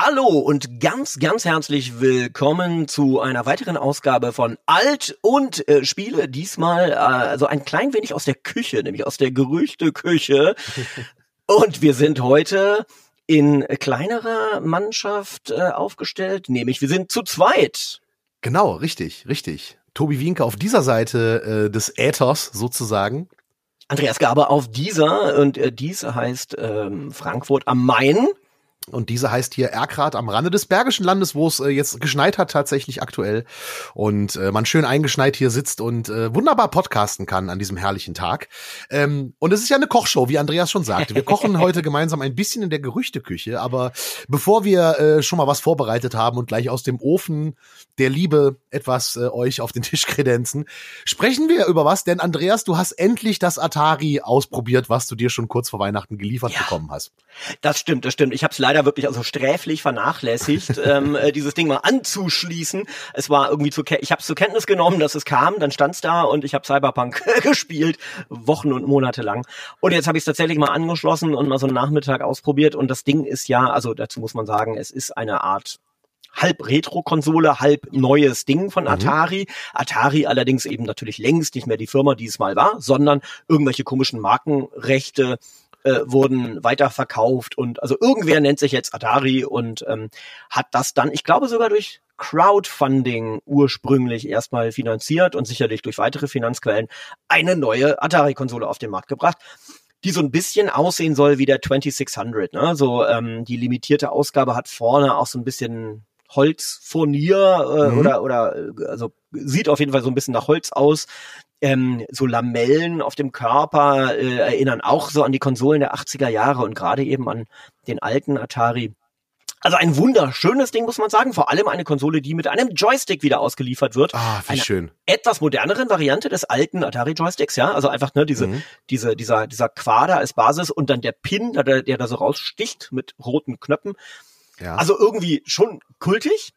Hallo und ganz, ganz herzlich willkommen zu einer weiteren Ausgabe von Alt und äh, Spiele. Diesmal äh, also ein klein wenig aus der Küche, nämlich aus der Gerüchteküche. und wir sind heute in kleinerer Mannschaft äh, aufgestellt, nämlich wir sind zu zweit. Genau, richtig, richtig. Tobi Wienke auf dieser Seite äh, des Äthers sozusagen. Andreas Gaber auf dieser und äh, dies heißt ähm, Frankfurt am Main. Und diese heißt hier Erkrath am Rande des Bergischen Landes, wo es äh, jetzt geschneit hat tatsächlich aktuell. Und äh, man schön eingeschneit hier sitzt und äh, wunderbar podcasten kann an diesem herrlichen Tag. Ähm, und es ist ja eine Kochshow, wie Andreas schon sagte. Wir kochen heute gemeinsam ein bisschen in der Gerüchteküche. Aber bevor wir äh, schon mal was vorbereitet haben und gleich aus dem Ofen der Liebe etwas äh, euch auf den Tisch kredenzen, sprechen wir über was. Denn Andreas, du hast endlich das Atari ausprobiert, was du dir schon kurz vor Weihnachten geliefert ja, bekommen hast. Das stimmt, das stimmt. Ich habe es leider wirklich also sträflich vernachlässigt, ähm, äh, dieses Ding mal anzuschließen. Es war irgendwie zu, ich habe zur Kenntnis genommen, dass es kam, dann stand's da und ich habe Cyberpunk gespielt, Wochen und Monate lang. Und jetzt habe ich es tatsächlich mal angeschlossen und mal so einen Nachmittag ausprobiert. Und das Ding ist ja, also dazu muss man sagen, es ist eine Art halb Retro-Konsole, halb neues Ding von mhm. Atari. Mhm. Atari allerdings eben natürlich längst nicht mehr die Firma, die es mal war, sondern irgendwelche komischen Markenrechte äh, wurden weiterverkauft und also irgendwer nennt sich jetzt Atari und ähm, hat das dann, ich glaube sogar durch Crowdfunding ursprünglich erstmal finanziert und sicherlich durch weitere Finanzquellen eine neue Atari-Konsole auf den Markt gebracht die so ein bisschen aussehen soll wie der 2600. Ne? So ähm, die limitierte Ausgabe hat vorne auch so ein bisschen Holzfurnier äh, mhm. oder oder äh, also sieht auf jeden Fall so ein bisschen nach Holz aus. Ähm, so Lamellen auf dem Körper äh, erinnern auch so an die Konsolen der 80er Jahre und gerade eben an den alten Atari. Also ein wunderschönes Ding, muss man sagen. Vor allem eine Konsole, die mit einem Joystick wieder ausgeliefert wird. Ah, wie eine schön. Etwas moderneren Variante des alten Atari Joysticks, ja. Also einfach, ne, diese, mhm. diese, dieser, dieser Quader als Basis und dann der Pin, der, der da so raussticht mit roten Knöpfen. Ja. Also irgendwie schon kultig.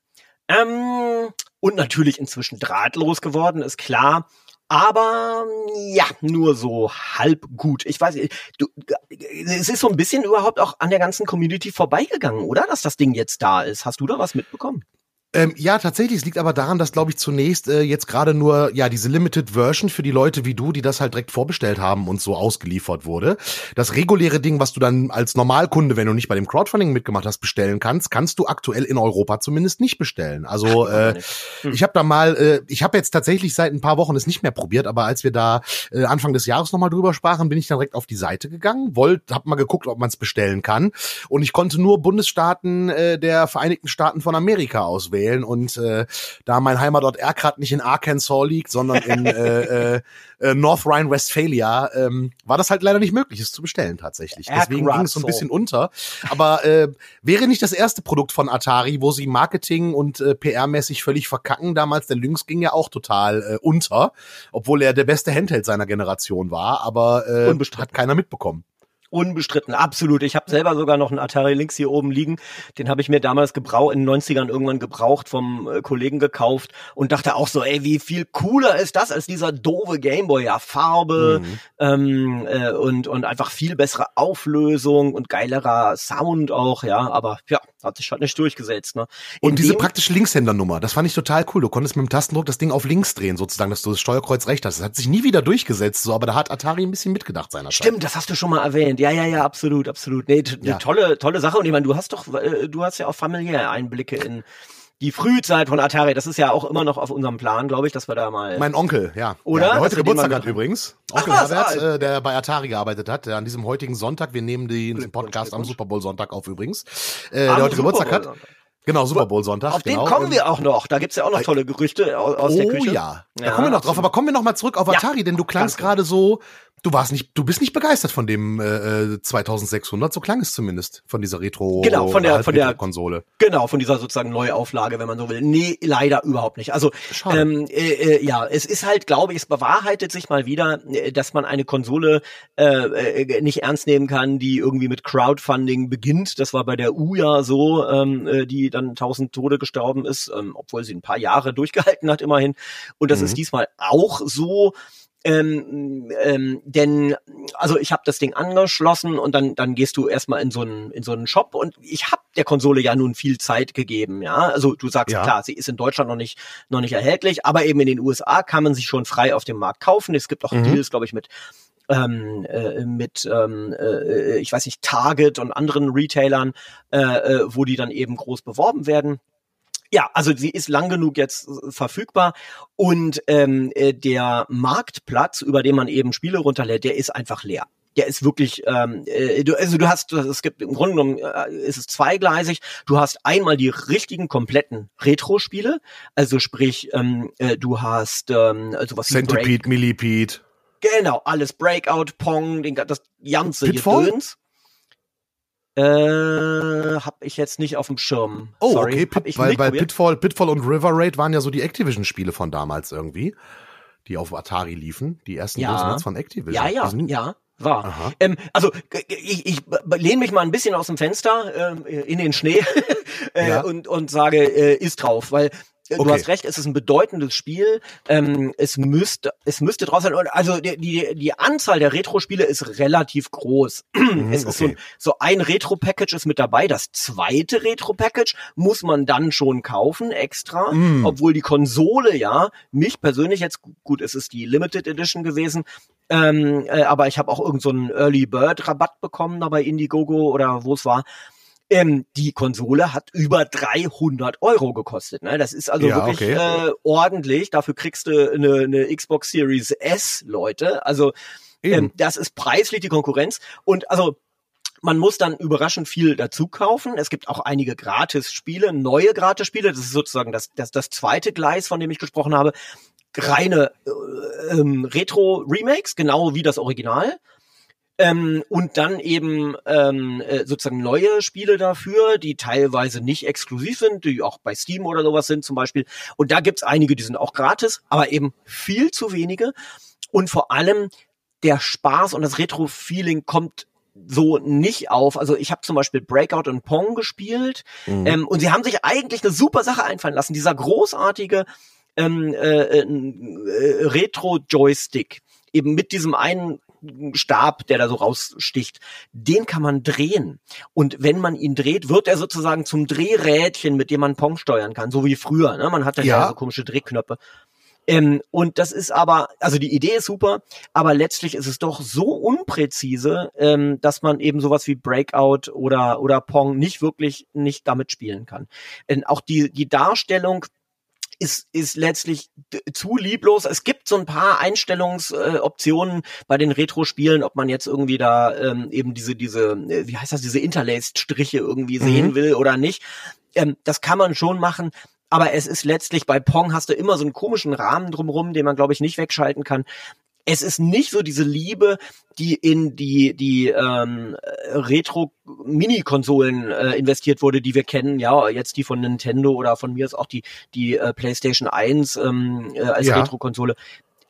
Ähm, und natürlich inzwischen drahtlos geworden, ist klar. Aber ja, nur so halb gut. Ich weiß, du, es ist so ein bisschen überhaupt auch an der ganzen Community vorbeigegangen, oder? Dass das Ding jetzt da ist. Hast du da was mitbekommen? Ähm, ja, tatsächlich. Es liegt aber daran, dass, glaube ich, zunächst äh, jetzt gerade nur ja diese Limited Version für die Leute wie du, die das halt direkt vorbestellt haben und so ausgeliefert wurde. Das reguläre Ding, was du dann als Normalkunde, wenn du nicht bei dem Crowdfunding mitgemacht hast, bestellen kannst, kannst du aktuell in Europa zumindest nicht bestellen. Also äh, hm. ich habe da mal, äh, ich habe jetzt tatsächlich seit ein paar Wochen es nicht mehr probiert, aber als wir da äh, Anfang des Jahres nochmal drüber sprachen, bin ich dann direkt auf die Seite gegangen, wollte, hab mal geguckt, ob man es bestellen kann und ich konnte nur Bundesstaaten äh, der Vereinigten Staaten von Amerika auswählen wählen. Und äh, da mein Heimatort Erkrath nicht in Arkansas liegt, sondern in äh, äh, äh, North Rhine-Westphalia, ähm, war das halt leider nicht möglich, es zu bestellen tatsächlich. Deswegen ging es so ein bisschen unter. Aber äh, wäre nicht das erste Produkt von Atari, wo sie Marketing und äh, PR-mäßig völlig verkacken. Damals der Lynx ging ja auch total äh, unter, obwohl er der beste Handheld seiner Generation war, aber äh, hat keiner mitbekommen. Unbestritten, absolut. Ich habe selber sogar noch einen Atari Lynx hier oben liegen. Den habe ich mir damals gebraucht, in den 90ern irgendwann gebraucht vom äh, Kollegen gekauft und dachte auch so, ey, wie viel cooler ist das als dieser doofe Gameboy? Ja, Farbe mhm. ähm, äh, und, und einfach viel bessere Auflösung und geilerer Sound auch, ja. Aber ja, hat sich halt nicht durchgesetzt. Ne? und diese praktische Linkshändernummer, das fand ich total cool. Du konntest mit dem Tastendruck das Ding auf links drehen, sozusagen, dass du das Steuerkreuz rechts hast. Das hat sich nie wieder durchgesetzt, so, aber da hat Atari ein bisschen mitgedacht seiner Stimmt, das hast du schon mal erwähnt. Ja, ja, ja, absolut, absolut. Nee, ja. tolle, tolle Sache. Und ich meine, du hast doch, äh, du hast ja auch familiär Einblicke in die Frühzeit von Atari. Das ist ja auch immer noch auf unserem Plan, glaube ich, dass wir da mal. Mein Onkel, ja. Oder? Ja, der heute Geburtstag hat übrigens. Onkel Ach, Herbert, äh, der bei Atari gearbeitet hat, der an diesem heutigen Sonntag, wir nehmen den Podcast am Super Bowl Sonntag auf übrigens, äh, der heute Geburtstag hat. Genau, Super Bowl Sonntag. Auf genau. den kommen wir auch noch. Da gibt's ja auch noch tolle Gerüchte aus, aus oh, der Küche. Oh ja, da ja, kommen wir noch drauf. Aber kommen wir noch mal zurück auf Atari, ja, denn du klangst gerade so, Du warst nicht, du bist nicht begeistert von dem äh, 2600, so klang es zumindest von dieser Retro genau von der von der Konsole. Genau von dieser sozusagen Neuauflage, wenn man so will. Nee, leider überhaupt nicht. Also ähm, äh, äh, ja, es ist halt, glaube ich, es bewahrheitet sich mal wieder, äh, dass man eine Konsole äh, äh, nicht ernst nehmen kann, die irgendwie mit Crowdfunding beginnt. Das war bei der U ja so, ähm, äh, die dann tausend Tode gestorben ist, ähm, obwohl sie ein paar Jahre durchgehalten hat immerhin. Und das mhm. ist diesmal auch so Ähm, ähm, denn also ich habe das Ding angeschlossen und dann dann gehst du erstmal in so einen in so einen Shop und ich habe der Konsole ja nun viel Zeit gegeben, ja. Also du sagst Ja. klar, sie ist in Deutschland noch nicht noch nicht erhältlich, aber eben in den USA kann man sie schon frei auf dem Markt kaufen. Es gibt auch Mhm. Deals, glaube ich, mit ähm, äh, mit ähm, äh, ich weiß nicht Target und anderen Retailern, äh, äh, wo die dann eben groß beworben werden. Ja, also sie ist lang genug jetzt äh, verfügbar und ähm, äh, der Marktplatz, über den man eben Spiele runterlädt, der ist einfach leer. Der ist wirklich, ähm, äh, du, also du hast, es gibt im Grunde genommen äh, ist es zweigleisig. Du hast einmal die richtigen kompletten Retro-Spiele, also sprich, ähm, äh, du hast ähm, sowas wie Break, Centipede, Millipede. genau alles Breakout, Pong, den, das ganze Pitfall? Gedöns. Äh, hab ich jetzt nicht auf dem Schirm. Oh, Sorry, okay, Pit, weil, weil. Pitfall, Pitfall und River Raid waren ja so die Activision-Spiele von damals irgendwie, die auf Atari liefen. Die ersten Ja. von Activision. Ja, ja, ja, war. Ähm, also ich, ich lehne mich mal ein bisschen aus dem Fenster ähm, in den Schnee äh, Ja. und, und sage, äh, ist drauf, weil äh, du Okay. hast recht, es ist ein bedeutendes Spiel. Ähm, es müsste, es müsste drauf sein. Also die, die, die Anzahl der Retro-Spiele ist relativ groß. Mhm, es ist so, okay. ein- so ein Retro-Package ist mit dabei. Das zweite Retro-Package muss man dann schon kaufen extra, Mm. obwohl die Konsole ja mich persönlich jetzt gut, es ist die Limited Edition gewesen, ähm, äh, aber ich habe auch irgendeinen so einen Early Bird Rabatt bekommen da bei Indiegogo oder wo es war. Ähm, die Konsole hat über 300 Euro gekostet. Ne? Das ist also Ja, wirklich okay. äh, ordentlich. Dafür kriegst du eine, eine Xbox Series S, Leute. Also ähm, das ist preislich die Konkurrenz. Und also man muss dann überraschend viel dazu kaufen. Es gibt auch einige Gratis-Spiele, neue Gratis-Spiele. Das ist sozusagen das, das, das zweite Gleis, von dem ich gesprochen habe. Reine äh, ähm, Retro-Remakes, genau wie das Original. Ähm, und dann eben ähm, äh, sozusagen neue Spiele dafür, die teilweise nicht exklusiv sind, die auch bei Steam oder sowas sind zum Beispiel. Und da gibt's einige, die sind auch gratis, aber eben viel zu wenige. Und vor allem der Spaß und das Retro-Feeling kommt so nicht auf. Also ich habe zum Beispiel Breakout und Pong gespielt Mhm. ähm, und sie haben sich eigentlich eine super Sache einfallen lassen. Dieser großartige ähm, äh, äh, äh, Retro-Joystick, eben mit diesem einen Stab, der da so raussticht, den kann man drehen. Und wenn man ihn dreht, wird er sozusagen zum Drehrädchen, mit dem man Pong steuern kann, so wie früher. Ne? Man hatte ja. Ja. so komische Drehknöpfe. Ähm, und das ist aber, also die Idee ist super, aber letztlich ist es doch so unpräzise, ähm, dass man eben sowas wie Breakout oder oder Pong nicht wirklich nicht damit spielen kann. Denn auch die die Darstellung ist, ist letztlich zu lieblos. Es gibt so ein paar Einstellungsoptionen äh, bei den Retro-Spielen, ob man jetzt irgendwie da ähm, eben diese, diese, äh, wie heißt das, diese Interlaced-Striche irgendwie Mhm. sehen will oder nicht. Ähm, das kann man schon machen. Aber es ist letztlich, bei Pong hast du immer so einen komischen Rahmen drumrum, den man, glaube ich, nicht wegschalten kann. Es ist nicht so diese Liebe, die in die die ähm, Retro-Mini-Konsolen äh, investiert wurde, die wir kennen. Ja, jetzt die von Nintendo oder von mir ist auch die die äh, PlayStation 1 ähm, äh, als Ja. Retro-Konsole.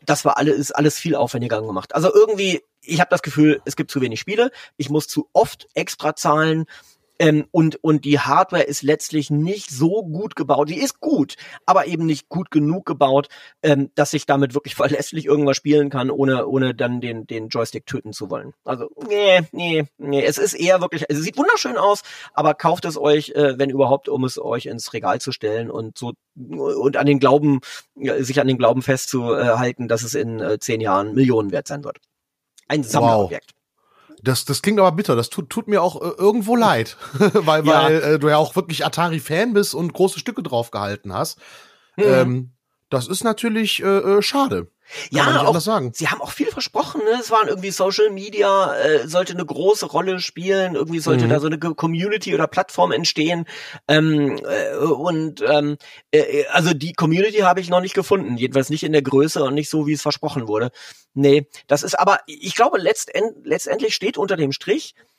Das war alles ist alles viel aufwendiger gemacht. Also irgendwie, ich habe das Gefühl, es gibt zu wenig Spiele. Ich muss zu oft extra zahlen. Ähm, und, und die Hardware ist letztlich nicht so gut gebaut. Die ist gut, aber eben nicht gut genug gebaut, ähm, dass ich damit wirklich verlässlich irgendwas spielen kann, ohne, ohne dann den, den Joystick töten zu wollen. Also, nee, nee, nee. Es ist eher wirklich, es sieht wunderschön aus, aber kauft es euch, äh, wenn überhaupt, um es euch ins Regal zu stellen und so und an den Glauben, sich an den Glauben festzuhalten, dass es in äh, zehn Jahren Millionen wert sein wird. Ein Sammlerobjekt. Das, das klingt aber bitter. Das tut, tut mir auch äh, irgendwo leid, weil, Ja. weil äh, du ja auch wirklich Atari-Fan bist und große Stücke drauf gehalten hast. Mhm. Ähm, das ist natürlich äh, äh, schade. Kann Ja, auch, sagen. sie haben auch viel versprochen, ne? Es waren irgendwie Social Media, äh, sollte eine große Rolle spielen, irgendwie sollte Mhm. da so eine Community oder Plattform entstehen. Ähm, äh, und ähm, äh, also die Community habe ich noch nicht gefunden, jedenfalls nicht in der Größe und nicht so, wie es versprochen wurde. Nee, das ist aber, ich glaube, letztend, letztendlich steht unter dem Strich, äh,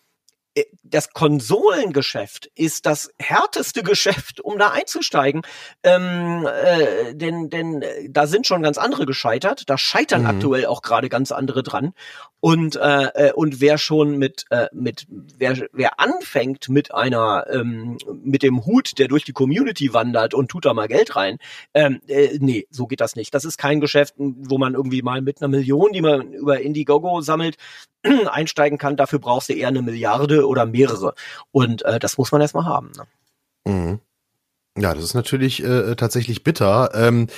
das Konsolengeschäft ist das härteste Geschäft, um da einzusteigen. Ähm, äh, denn, denn äh, da sind schon ganz andere gescheitert. Da scheitern mhm. aktuell auch gerade ganz andere dran. Und, äh, äh, und wer schon mit, äh, mit wer, wer anfängt mit einer, ähm, mit dem Hut, der durch die Community wandert und tut da mal Geld rein, ähm, äh, nee, so geht das nicht. Das ist kein Geschäft, wo man irgendwie mal mit einer Million, die man über Indiegogo sammelt, einsteigen kann. Dafür brauchst du eher eine Milliarde oder mehrere. Und äh, das muss man erstmal haben. Ne? Mhm. Ja, das ist natürlich äh, tatsächlich bitter. Ähm,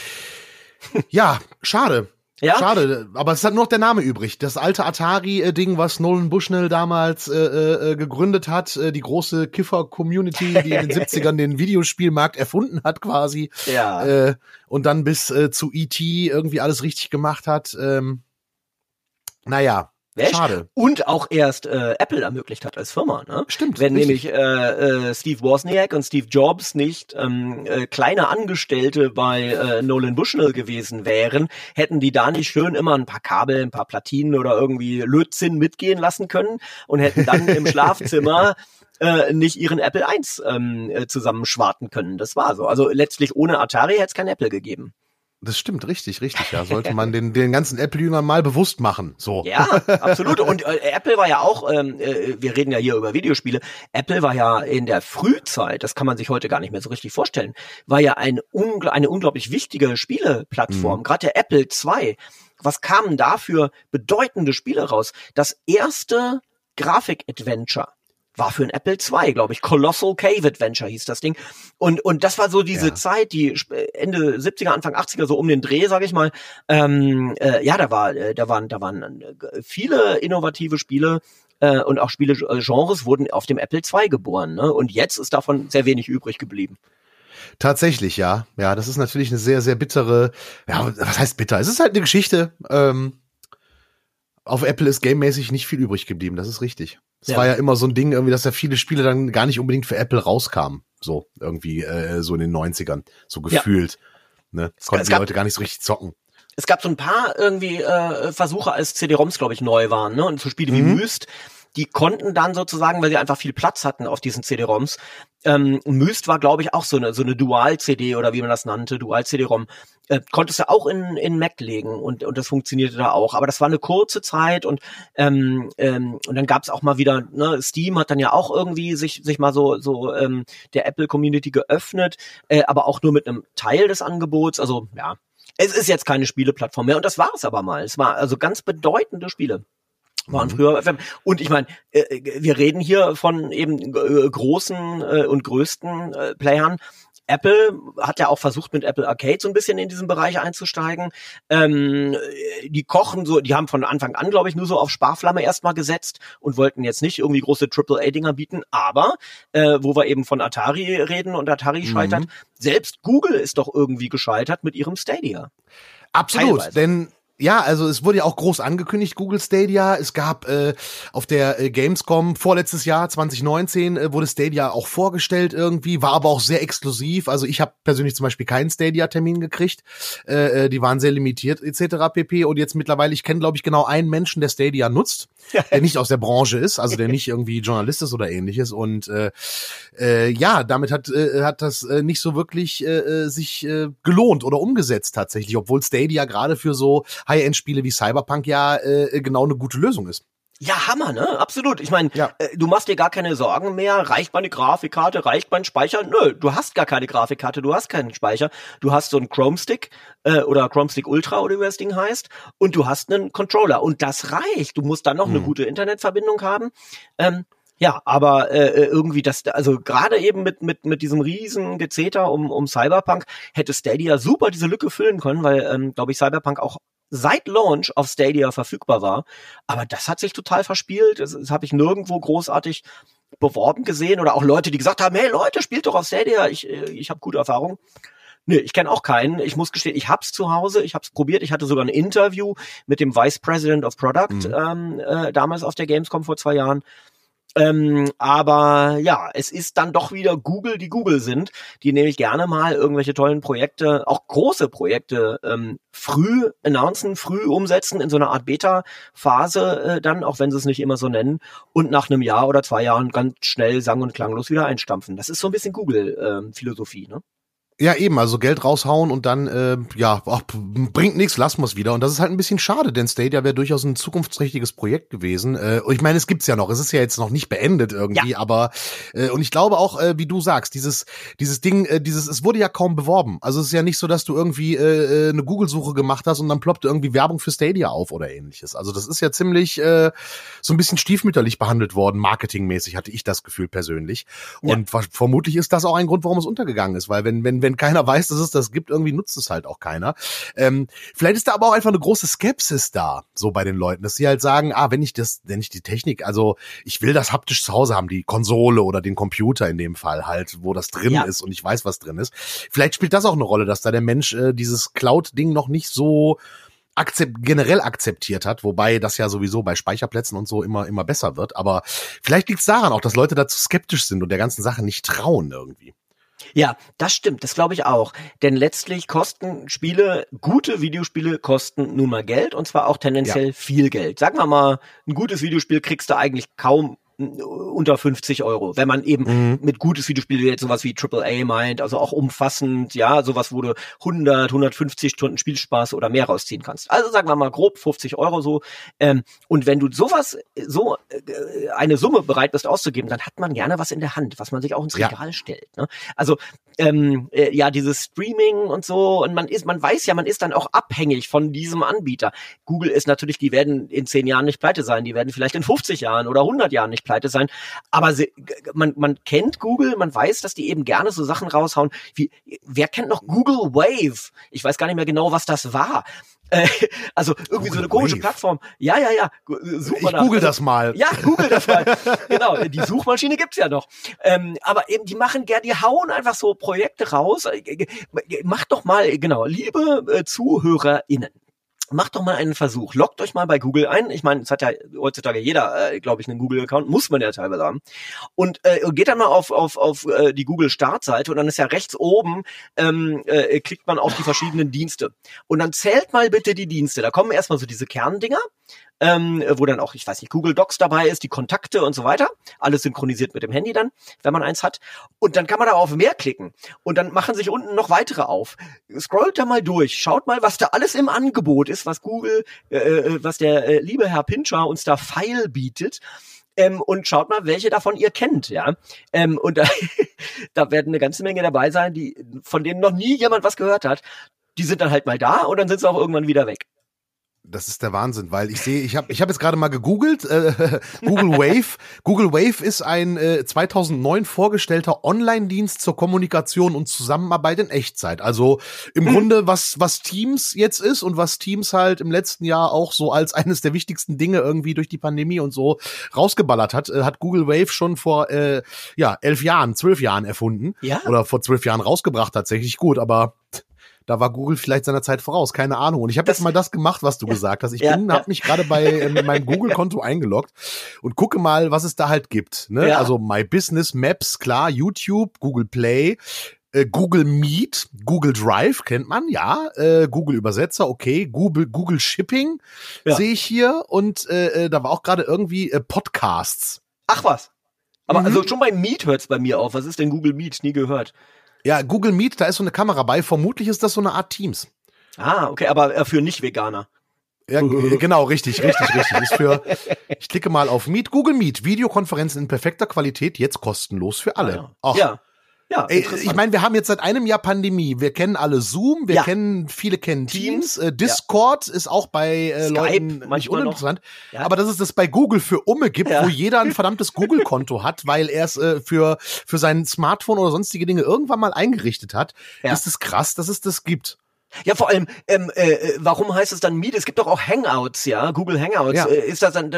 ja, schade. Ja? Schade, aber es hat nur noch der Name übrig. Das alte Atari-Ding, was Nolan Bushnell damals äh, äh, gegründet hat, äh, die große Kiffer-Community, die in den 70ern den Videospielmarkt erfunden hat quasi. Ja. Äh, und dann bis äh, zu E.T. irgendwie alles richtig gemacht hat. Ähm, naja, Wäsch? Schade. Und auch erst äh, Apple ermöglicht hat als Firma. Ne? Stimmt. Wenn richtig. nämlich äh, äh, Steve Wozniak und Steve Jobs nicht ähm, äh, kleine Angestellte bei äh, Nolan Bushnell gewesen wären, hätten die da nicht schön immer ein paar Kabel, ein paar Platinen oder irgendwie Lötzinn mitgehen lassen können und hätten dann im Schlafzimmer äh, nicht ihren Apple I ähm, äh, zusammenschwarten können. Das war so. Also letztlich ohne Atari hätte es kein Apple gegeben. Das stimmt, richtig, richtig. Ja, sollte man den, den ganzen Apple-Jüngern mal bewusst machen. So. Ja, absolut. Und äh, Apple war ja auch, ähm, äh, wir reden ja hier über Videospiele, Apple war ja in der Frühzeit, das kann man sich heute gar nicht mehr so richtig vorstellen, war ja ein ungl eine unglaublich wichtige Spieleplattform. Mhm. Gerade der Apple II. Was kamen da für bedeutende Spiele raus? Das erste Grafik-Adventure war für ein Apple II, glaube ich. Colossal Cave Adventure hieß das Ding. Und, und das war so diese ja. Zeit, die Ende 70er, Anfang 80er, so um den Dreh, sage ich mal. Ähm, äh, ja, da war, äh, da waren, da waren äh, viele innovative Spiele äh, und auch Spiele-Genres wurden auf dem Apple II geboren. Ne? Und jetzt ist davon sehr wenig übrig geblieben. Tatsächlich, ja. Ja, das ist natürlich eine sehr, sehr bittere, ja, was heißt bitter? Es ist halt eine Geschichte. Ähm, auf Apple ist gamemäßig nicht viel übrig geblieben, das ist richtig. Es ja. war ja immer so ein Ding, irgendwie, dass ja viele Spiele dann gar nicht unbedingt für Apple rauskamen. So, irgendwie, äh, so in den 90ern, so gefühlt. Ja. Ne? Das konnten die Leute gar nicht so richtig zocken. Es gab so ein paar irgendwie äh, Versuche, als CD-ROMs, glaube ich, neu waren, ne? Und so Spiele mhm. wie Myst, die konnten dann sozusagen, weil sie einfach viel Platz hatten auf diesen CD-ROMs, ähm, Myst war, glaube ich, auch so eine, so eine Dual-CD oder wie man das nannte, Dual-CD-ROM, äh, konntest du auch in, in Mac legen und, und das funktionierte da auch. Aber das war eine kurze Zeit und, ähm, ähm, und dann gab es auch mal wieder, ne, Steam hat dann ja auch irgendwie sich, sich mal so, so ähm, der Apple-Community geöffnet, äh, aber auch nur mit einem Teil des Angebots. Also ja, es ist jetzt keine Spieleplattform mehr und das war es aber mal. Es war also ganz bedeutende Spiele waren mhm. früher FM. Und ich meine, äh, wir reden hier von eben äh, großen äh, und größten äh, Playern. Apple hat ja auch versucht, mit Apple Arcade so ein bisschen in diesen Bereich einzusteigen. Ähm, die kochen so, die haben von Anfang an, glaube ich, nur so auf Sparflamme erstmal gesetzt und wollten jetzt nicht irgendwie große AAA-Dinger bieten. Aber, äh, wo wir eben von Atari reden und Atari mhm. scheitert, selbst Google ist doch irgendwie gescheitert mit ihrem Stadia. Absolut, Teilweise. denn ja, also es wurde ja auch groß angekündigt, Google Stadia. Es gab äh, auf der äh, Gamescom vorletztes Jahr, 2019, äh, wurde Stadia auch vorgestellt irgendwie, war aber auch sehr exklusiv. Also ich habe persönlich zum Beispiel keinen Stadia-Termin gekriegt. Äh, äh die waren sehr limitiert etc. pp. Und jetzt mittlerweile, ich kenne, glaube ich, genau einen Menschen, der Stadia nutzt, der nicht aus der Branche ist, also der nicht irgendwie Journalist ist oder ähnliches. Und äh, äh, ja, damit hat, äh, hat das äh, nicht so wirklich äh, äh sich äh, gelohnt oder umgesetzt tatsächlich, obwohl Stadia gerade für so High-End-Spiele wie Cyberpunk ja äh, genau eine gute Lösung ist. Ja, Hammer, ne? Absolut. Ich meine, ja. äh, du machst dir gar keine Sorgen mehr. Reicht meine Grafikkarte? Reicht mein Speicher? Nö, du hast gar keine Grafikkarte, du hast keinen Speicher. Du hast so einen Chrome Stick äh, oder Chrome Stick Ultra oder wie das Ding heißt und du hast einen Controller und das reicht. Du musst dann noch hm. eine gute Internetverbindung haben. Ähm, ja, aber äh, äh, irgendwie das, also gerade eben mit mit mit diesem riesen Gezeter um um Cyberpunk hätte Stadia super diese Lücke füllen können, weil ähm, glaube ich Cyberpunk auch seit Launch auf Stadia verfügbar war. Aber das hat sich total verspielt. Das, das habe ich nirgendwo großartig beworben gesehen oder auch Leute, die gesagt haben, hey Leute, spielt doch auf Stadia, ich, äh, ich habe gute Erfahrungen. Nee, ich kenne auch keinen. Ich muss gestehen, ich hab's zu Hause, ich hab's probiert. Ich hatte sogar ein Interview mit dem Vice President of Product mhm. ähm, äh, damals auf der Gamescom vor zwei Jahren. Ähm, aber ja, es ist dann doch wieder Google, die Google sind, die nämlich gerne mal irgendwelche tollen Projekte, auch große Projekte, ähm, früh announcen, früh umsetzen in so einer Art Beta-Phase äh, dann, auch wenn sie es nicht immer so nennen, und nach einem Jahr oder zwei Jahren ganz schnell sang- und klanglos wieder einstampfen. Das ist so ein bisschen Google-Philosophie, ähm, ne? Ja, eben, also Geld raushauen und dann, äh, ja, ach, bringt nichts, lassen wir es wieder. Und das ist halt ein bisschen schade, denn Stadia wäre durchaus ein zukunftsträchtiges Projekt gewesen. Äh, ich meine, es gibt's ja noch, es ist ja jetzt noch nicht beendet irgendwie, ja. aber äh, und ich glaube auch, äh, wie du sagst, dieses, dieses Ding, äh, dieses, es wurde ja kaum beworben. Also es ist ja nicht so, dass du irgendwie äh, äh eine Google-Suche gemacht hast und dann ploppt irgendwie Werbung für Stadia auf oder ähnliches. Also das ist ja ziemlich äh, so ein bisschen stiefmütterlich behandelt worden, marketingmäßig, hatte ich das Gefühl persönlich. Und ja. vermutlich ist das auch ein Grund, warum es untergegangen ist, weil wenn, wenn wenn keiner weiß, dass es das gibt, irgendwie nutzt es halt auch keiner. Ähm, vielleicht ist da aber auch einfach eine große Skepsis da, so bei den Leuten, dass sie halt sagen, ah, wenn ich das, wenn ich die Technik, also ich will das haptisch zu Hause haben, die Konsole oder den Computer in dem Fall halt, wo das drin ja. ist und ich weiß, was drin ist. Vielleicht spielt das auch eine Rolle, dass da der Mensch äh, dieses Cloud-Ding noch nicht so akzept, generell akzeptiert hat, wobei das ja sowieso bei Speicherplätzen und so immer, immer besser wird. Aber vielleicht liegt es daran auch, dass Leute dazu skeptisch sind und der ganzen Sache nicht trauen irgendwie. Ja, das stimmt, das glaube ich auch. Denn letztlich kosten Spiele, gute Videospiele kosten nun mal Geld und zwar auch tendenziell ja. viel Geld. Sagen wir mal, ein gutes Videospiel kriegst du eigentlich kaum unter 50 Euro, wenn man eben mhm. mit gutes Videospiel jetzt sowas wie AAA meint, also auch umfassend, ja, sowas, wo du 100, 150 Stunden Spielspaß oder mehr rausziehen kannst. Also sagen wir mal grob 50 Euro so. Ähm, und wenn du sowas, so äh, eine Summe bereit bist auszugeben, dann hat man gerne was in der Hand, was man sich auch ins Regal ja. stellt. Ne? Also ähm, äh, ja, dieses Streaming und so und man ist, man weiß ja, man ist dann auch abhängig von diesem Anbieter. Google ist natürlich, die werden in zehn Jahren nicht pleite sein, die werden vielleicht in 50 Jahren oder 100 Jahren nicht pleite sein. Aber sie, man, man kennt Google, man weiß, dass die eben gerne so Sachen raushauen. Wie, wer kennt noch Google Wave? Ich weiß gar nicht mehr genau, was das war. Äh, also irgendwie Google so eine komische Wave. Plattform. Ja, ja, ja. Such mal ich google das mal. Ja, google das mal. genau, die Suchmaschine gibt's ja noch. Ähm, aber eben, die machen gerne, die hauen einfach so Projekte raus. Äh, Macht doch mal, genau, liebe äh, ZuhörerInnen, macht doch mal einen Versuch. Loggt euch mal bei Google ein. Ich meine, es hat ja heutzutage jeder, äh, glaube ich, einen Google-Account, muss man ja teilweise haben. Und äh, geht dann mal auf, auf, auf äh, die Google-Startseite und dann ist ja rechts oben, ähm, äh, klickt man auf die verschiedenen Dienste. Und dann zählt mal bitte die Dienste. Da kommen erstmal so diese Kerndinger ähm, wo dann auch, ich weiß nicht, Google Docs dabei ist, die Kontakte und so weiter. Alles synchronisiert mit dem Handy dann, wenn man eins hat. Und dann kann man da auf mehr klicken. Und dann machen sich unten noch weitere auf. Scrollt da mal durch, schaut mal, was da alles im Angebot ist, was Google, äh, äh was der äh, liebe Herr Pincher uns da File bietet. Ähm, und schaut mal, welche davon ihr kennt, ja. Ähm, und da, da werden eine ganze Menge dabei sein, die, von denen noch nie jemand was gehört hat. Die sind dann halt mal da und dann sind sie auch irgendwann wieder weg. Das ist der Wahnsinn, weil ich sehe, ich habe ich hab jetzt gerade mal gegoogelt, äh, Google Wave. Google Wave ist ein äh, 2009 vorgestellter Online-Dienst zur Kommunikation und Zusammenarbeit in Echtzeit. Also im mhm. Grunde, was, was Teams jetzt ist und was Teams halt im letzten Jahr auch so als eines der wichtigsten Dinge irgendwie durch die Pandemie und so rausgeballert hat, äh, hat Google Wave schon vor äh, ja, elf Jahren, zwölf Jahren erfunden. Ja. Oder vor zwölf Jahren rausgebracht tatsächlich. Gut, aber da war Google vielleicht seiner Zeit voraus, keine Ahnung. Und ich habe jetzt mal das gemacht, was du ja, gesagt hast. Ich ja, bin, ja. habe mich gerade bei äh, meinem Google-Konto eingeloggt und gucke mal, was es da halt gibt. Ne? Ja. Also My Business Maps, klar, YouTube, Google Play, äh, Google Meet, Google Drive kennt man, ja, äh, Google Übersetzer, okay, Google Google Shipping ja. sehe ich hier und äh, äh, da war auch gerade irgendwie äh, Podcasts. Ach was. Aber mhm. also schon bei Meet hört's bei mir auf. Was ist denn Google Meet? Nie gehört. Ja, Google Meet, da ist so eine Kamera bei. Vermutlich ist das so eine Art Teams. Ah, okay, aber äh, für Nicht-Veganer. Ja, genau, richtig, richtig, richtig. Ist für, ich klicke mal auf Meet, Google Meet, Videokonferenzen in perfekter Qualität, jetzt kostenlos für alle. Ah, ja. Ja. Ey, ich meine, wir haben jetzt seit einem Jahr Pandemie. Wir kennen alle Zoom, wir ja. kennen, viele kennen Teams. Teams äh, Discord ja. ist auch bei äh, Leuten nicht uninteressant. Ja. Aber dass es das bei Google für Umme gibt, wo jeder ein verdammtes Google-Konto hat, weil er es äh, für, für sein Smartphone oder sonstige Dinge irgendwann mal eingerichtet hat, ist es krass, dass es das gibt. Ja, vor allem, ähm, äh, äh, warum heißt es dann Meet? Es gibt doch auch Hangouts, ja, Google Hangouts. Ja. Äh, ist das dann,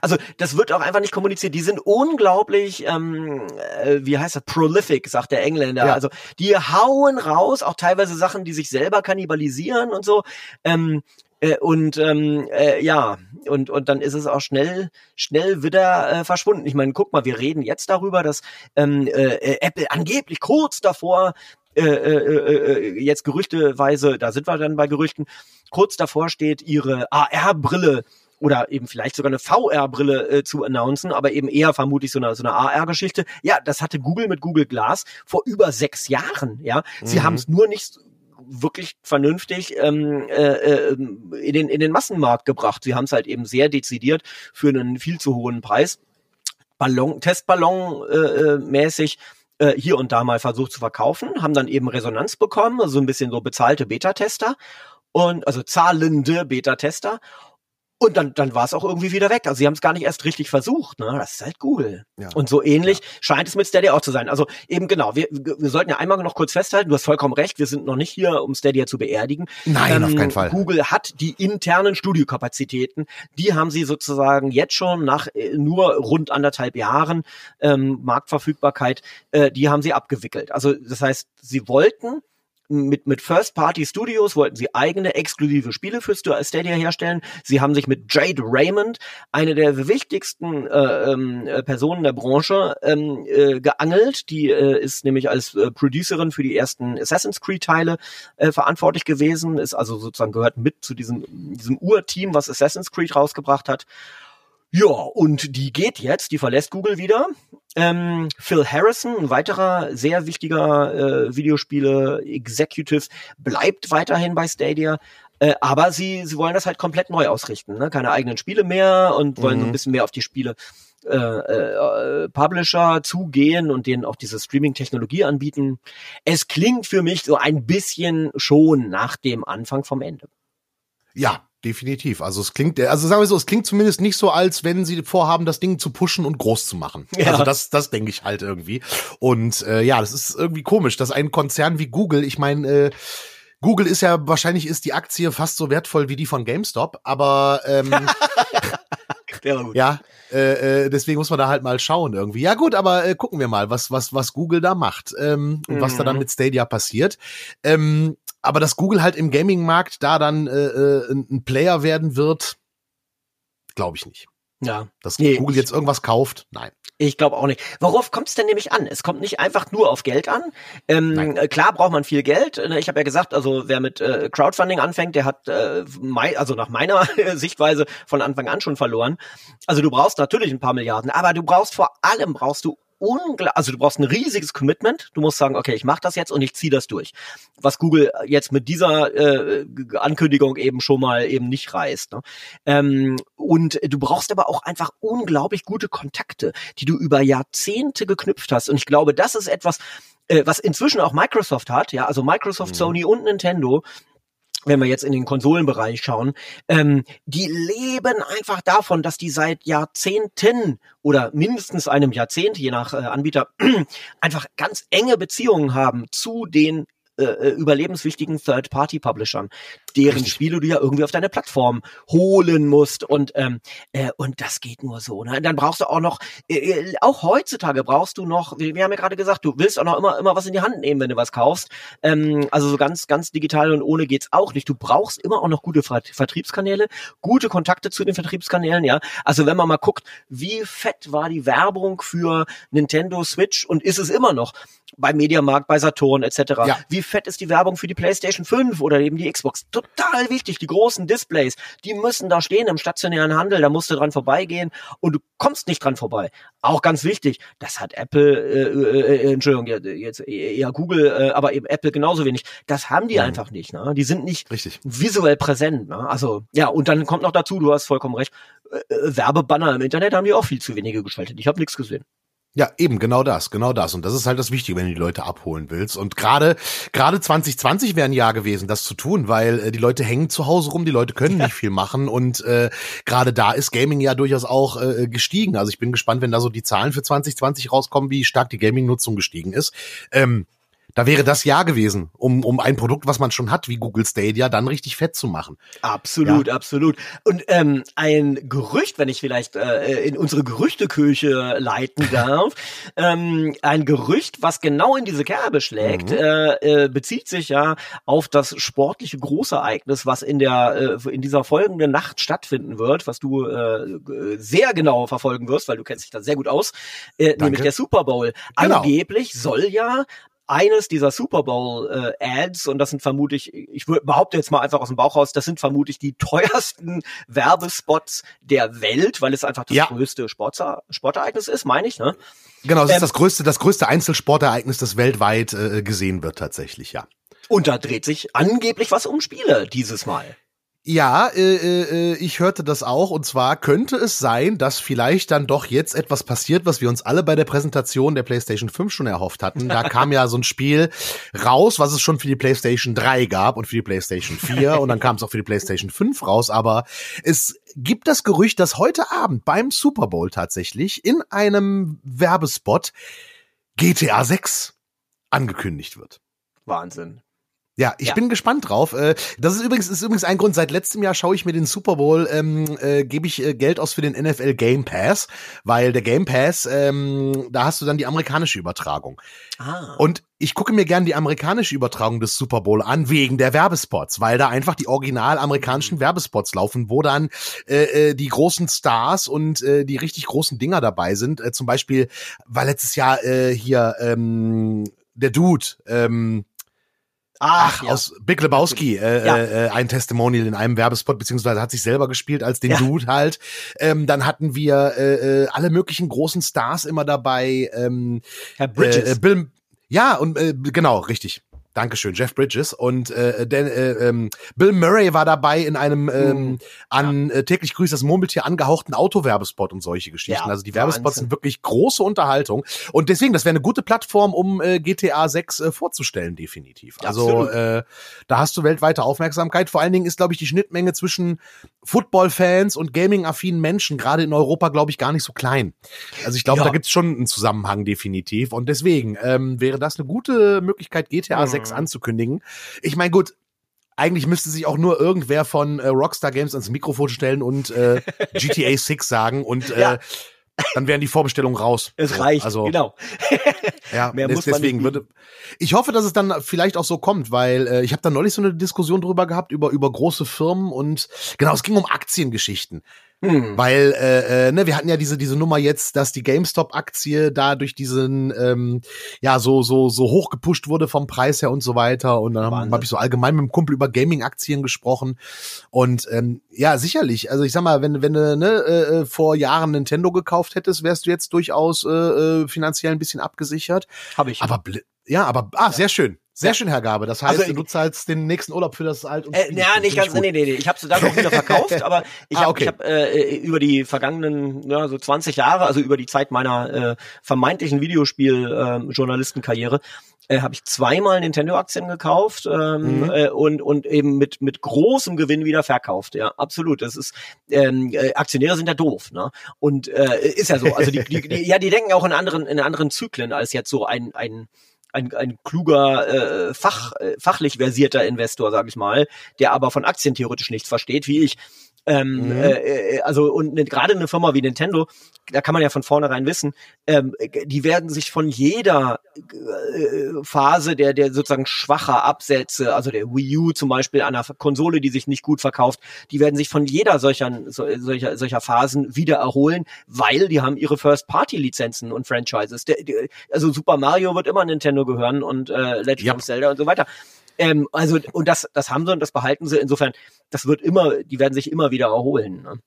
also das wird auch einfach nicht kommuniziert. Die sind unglaublich, ähm, äh, wie heißt das, prolific, sagt der Engländer. Ja. Also die hauen raus, auch teilweise Sachen, die sich selber kannibalisieren und so. Ähm, Äh, und ähm, äh, ja, und, und dann ist es auch schnell, schnell wieder äh, verschwunden. Ich meine, guck mal, wir reden jetzt darüber, dass ähm, äh, Apple angeblich kurz davor äh, äh, äh, jetzt gerüchteweise, da sind wir dann bei Gerüchten, kurz davor steht, ihre AR-Brille oder eben vielleicht sogar eine VR-Brille äh, zu announcen, aber eben eher vermutlich so eine, so eine AR-Geschichte. Ja, das hatte Google mit Google Glass vor über sechs Jahren. Ja, sie mhm. haben es nur nicht wirklich vernünftig ähm, äh, äh, in, den, in den Massenmarkt gebracht. Sie haben es halt eben sehr dezidiert für einen viel zu hohen Preis. Ballon, Testballon äh, äh mäßig äh, hier und da mal versucht zu verkaufen, haben dann eben Resonanz bekommen, also ein bisschen so bezahlte Beta-Tester und also zahlende Beta-Tester und dann, dann war es auch irgendwie wieder weg. Also sie haben es gar nicht erst richtig versucht. Ne? Das ist halt Google. Ja. Und so ähnlich ja. scheint es mit Stadia auch zu sein. Also eben genau, wir, wir sollten ja einmal noch kurz festhalten, du hast vollkommen recht, wir sind noch nicht hier, um Stadia zu beerdigen. Nein, ähm, auf keinen Fall. Google hat die internen Studiokapazitäten, die haben sie sozusagen jetzt schon nach äh, nur rund anderthalb Jahren ähm, Marktverfügbarkeit, äh, die haben sie abgewickelt. Also das heißt, sie wollten mit, mit First-Party-Studios wollten sie eigene exklusive Spiele für Stadia herstellen. Sie haben sich mit Jade Raymond, eine der wichtigsten äh, ähm, äh, Personen der Branche, ähm, äh, geangelt. Die äh, ist nämlich als äh, Producerin für die ersten Assassin's Creed-Teile äh, verantwortlich gewesen, ist also sozusagen gehört mit zu diesem, diesem Urteam, was Assassin's Creed rausgebracht hat. Ja, und die geht jetzt, die verlässt Google wieder. Ähm, Phil Harrison, ein weiterer sehr wichtiger äh, Videospiele-Executive, bleibt weiterhin bei Stadia. Äh, aber sie, sie wollen das halt komplett neu ausrichten. Ne? Keine eigenen Spiele mehr und wollen mhm. so ein mhm. bisschen mehr auf die Spiele äh, äh, Publisher zugehen und denen auch diese Streaming-Technologie anbieten. Es klingt für mich so ein bisschen schon nach dem Anfang vom Ende. Ja, definitiv. Also es klingt, also sagen wir so, es klingt zumindest nicht so, als wenn sie vorhaben, das Ding zu pushen und groß zu machen. Ja. Also das, das denke ich halt irgendwie. Und äh, ja, das ist irgendwie komisch, dass ein Konzern wie Google, ich meine, äh, Google ist ja wahrscheinlich ist die Aktie fast so wertvoll wie die von GameStop, aber ähm, ja, äh, äh, deswegen muss man da halt mal schauen irgendwie. Ja gut, aber äh, gucken wir mal, was was was Google da macht ähm, und mhm. was da dann mhm. mit Stadia passiert. Ähm, aber dass Google halt im Gaming-Markt da dann äh, äh ein Player werden wird, glaube ich nicht. Ja. Dass nee, Google jetzt irgendwas kauft, nein. Ich glaube auch nicht. Worauf kommt es denn nämlich an? Es kommt nicht einfach nur auf Geld an. Ähm, klar braucht man viel Geld. Ne, ich habe ja gesagt, also wer mit äh, Crowdfunding anfängt, der hat, äh, also nach meiner Sichtweise von Anfang an schon verloren. Also du brauchst natürlich ein paar Milliarden, aber du brauchst vor allem brauchst du unglaublich, also du brauchst ein riesiges Commitment. Du musst sagen, okay, ich mache das jetzt und ich ziehe das durch. Was Google jetzt mit dieser äh, Ankündigung eben schon mal eben nicht reißt. Ne? Ähm, und du brauchst aber auch einfach unglaublich gute Kontakte, die du über Jahrzehnte geknüpft hast. Und ich glaube, das ist etwas, äh, was inzwischen auch Microsoft hat, ja, also Microsoft, mhm. Sony und Nintendo, wenn wir jetzt in den Konsolenbereich schauen, ähm, die leben einfach davon, dass die seit Jahrzehnten oder mindestens einem Jahrzehnt, je nach äh, Anbieter, einfach ganz enge Beziehungen haben zu den äh, äh, überlebenswichtigen Third-Party-Publishern, deren Richtig. Spiele du ja irgendwie auf deine Plattform holen musst und ähm, äh, und das geht nur so. Ne? Dann brauchst du auch noch, äh, äh auch heutzutage brauchst du noch, wir, wir haben ja gerade gesagt, du willst auch noch immer immer was in die Hand nehmen, wenn du was kaufst. Ähm, also so ganz ganz digital und ohne geht's auch nicht. Du brauchst immer auch noch gute Vertriebskanäle, gute Kontakte zu den Vertriebskanälen. Ja, also wenn man mal guckt, wie fett war die Werbung für Nintendo Switch und ist es immer noch bei Mediamarkt, bei Saturn etc. Ja. Wie fett ist die Werbung für die PlayStation 5 oder eben die Xbox? Total wichtig. Die großen Displays, die müssen da stehen im stationären Handel. Da musst du dran vorbeigehen und du kommst nicht dran vorbei. Auch ganz wichtig. Das hat Apple, äh, äh, äh Entschuldigung, jetzt eher Google, äh, aber eben Apple genauso wenig. Das haben die mhm. einfach nicht. Ne? Die sind nicht Richtig. visuell präsent. Ne? Also ja, und dann kommt noch dazu, du hast vollkommen recht. Äh, äh Werbebanner im Internet haben die auch viel zu wenige geschaltet. Ich habe nichts gesehen. Ja, eben genau das, genau das. Und das ist halt das Wichtige, wenn du die Leute abholen willst. Und gerade gerade 2020 wäre ein Jahr gewesen, das zu tun, weil äh, die Leute hängen zu Hause rum, die Leute können ja. nicht viel machen und äh, gerade da ist Gaming ja durchaus auch äh, gestiegen. Also ich bin gespannt, wenn da so die Zahlen für 2020 rauskommen, wie stark die Gaming-Nutzung gestiegen ist. Ähm, da wäre das ja gewesen, um, um ein Produkt, was man schon hat, wie Google Stadia, dann richtig fett zu machen. Absolut, ja. absolut. Und ähm, ein Gerücht, wenn ich vielleicht äh, in unsere Gerüchteküche leiten darf, ähm, ein Gerücht, was genau in diese Kerbe schlägt, mhm. äh, äh, bezieht sich ja auf das sportliche Großereignis, was in der äh, in dieser folgenden Nacht stattfinden wird, was du äh, sehr genau verfolgen wirst, weil du kennst dich da sehr gut aus, äh, nämlich der Super Bowl. Genau. Angeblich soll ja eines dieser Super Bowl äh, Ads und das sind vermutlich, ich behaupte jetzt mal einfach aus dem Bauch raus, das sind vermutlich die teuersten Werbespots der Welt, weil es einfach das ja. größte Sportser, Sportereignis ist, meine ich, ne? Genau, es ähm, ist das größte, das größte Einzelsportereignis, das weltweit äh, gesehen wird tatsächlich, ja. Und da dreht sich angeblich was um Spiele dieses Mal. Ja, äh, äh, ich hörte das auch. Und zwar könnte es sein, dass vielleicht dann doch jetzt etwas passiert, was wir uns alle bei der Präsentation der PlayStation 5 schon erhofft hatten. Da kam ja so ein Spiel raus, was es schon für die PlayStation 3 gab und für die PlayStation 4 und dann kam es auch für die PlayStation 5 raus. Aber es gibt das Gerücht, dass heute Abend beim Super Bowl tatsächlich in einem Werbespot GTA 6 angekündigt wird. Wahnsinn. Ja, ich ja. bin gespannt drauf. Äh, das ist übrigens ist übrigens ein Grund. Seit letztem Jahr schaue ich mir den Super Bowl, ähm, äh, gebe ich äh, Geld aus für den NFL Game Pass, weil der Game Pass, ähm, da hast du dann die amerikanische Übertragung. Ah. Und ich gucke mir gern die amerikanische Übertragung des Super Bowl an wegen der Werbespots, weil da einfach die original amerikanischen Werbespots laufen, wo dann äh, äh, die großen Stars und äh, die richtig großen Dinger dabei sind. Äh, zum Beispiel war letztes Jahr äh, hier ähm, der Dude. Ähm, Ach, ja. aus Big Lebowski, äh, ja. äh, ein Testimonial in einem Werbespot, beziehungsweise hat sich selber gespielt als den ja. Dude halt. Ähm, dann hatten wir äh, äh, alle möglichen großen Stars immer dabei. Ähm, Herr Bridges. Äh, Bill, ja, und äh, genau, richtig. Dankeschön, Jeff Bridges. Und äh, Dan, äh, ähm, Bill Murray war dabei in einem ähm, hm. an äh, täglich grüßt das Murmeltier angehauchten Autowerbespot und solche Geschichten. Ja, also die Werbespots Wahnsinn. sind wirklich große Unterhaltung. Und deswegen, das wäre eine gute Plattform, um äh, GTA 6 äh, vorzustellen, definitiv. Also äh, da hast du weltweite Aufmerksamkeit. Vor allen Dingen ist, glaube ich, die Schnittmenge zwischen Football-Fans und Gaming-affinen Menschen, gerade in Europa, glaube ich, gar nicht so klein. Also ich glaube, ja. da gibt's schon einen Zusammenhang definitiv. Und deswegen ähm, wäre das eine gute Möglichkeit, GTA mhm. 6 mhm. anzukündigen. Ich meine, gut, eigentlich müsste sich auch nur irgendwer von äh, Rockstar Games ans Mikrofon stellen und äh, GTA 6 sagen und äh, ja. dann wären die Vorbestellungen raus. Es so, reicht, also, genau. ja, Mehr muss deswegen würde. Ich hoffe, dass es dann vielleicht auch so kommt, weil äh, ich habe da neulich so eine Diskussion drüber gehabt über über große Firmen und genau, es ging um Aktiengeschichten. Hm. Weil, äh, äh, ne, wir hatten ja diese, diese Nummer jetzt, dass die GameStop-Aktie da durch diesen, ähm, ja, so, so, so hoch gepusht wurde vom Preis her und so weiter. Und dann habe hab ich so allgemein mit dem Kumpel über Gaming-Aktien gesprochen. Und ähm, ja, sicherlich. Also ich sag mal, wenn, wenn du ne, äh, äh vor Jahren Nintendo gekauft hättest, wärst du jetzt durchaus äh, äh finanziell ein bisschen abgesichert. Habe ich. Aber ja, aber ah, ja. sehr schön. Sehr schön, Herr Gabe. Das heißt, also, du zahlst den nächsten Urlaub für das Alt und äh, Ja, nicht ganz, nee, nee, nee. Ich habe sie dann auch wieder verkauft, aber ich ah, habe okay. ich hab, äh, über die vergangenen, ja, so 20 Jahre, also über die Zeit meiner äh, vermeintlichen Videospiel-Journalistenkarriere, äh, äh, habe ich zweimal Nintendo-Aktien gekauft ähm, mhm. äh, und und eben mit mit großem Gewinn wieder verkauft. Ja, absolut. Das ist ähm, äh, Aktionäre sind ja doof, ne? Und äh, ist ja so. Also die, die, die ja, die denken auch in anderen in anderen Zyklen als jetzt so ein ein ein, ein kluger, äh, fach, äh, fachlich versierter Investor, sag ich mal, der aber von Aktien theoretisch nichts versteht, wie ich. Ähm, mhm. äh, also und ne, gerade eine Firma wie Nintendo, da kann man ja von vornherein wissen, ähm, die werden sich von jeder äh, Phase der der sozusagen schwacher Absätze, also der Wii U zum Beispiel einer Konsole, die sich nicht gut verkauft, die werden sich von jeder solcher so, solcher solcher Phasen wieder erholen, weil die haben ihre First-Party-Lizenzen und Franchises. Der, der, also Super Mario wird immer Nintendo gehören und äh, Legend ja. of Zelda und so weiter. Ähm, also, und das, das haben sie und das behalten sie. Insofern, das wird immer, die werden sich immer wieder erholen. Ne?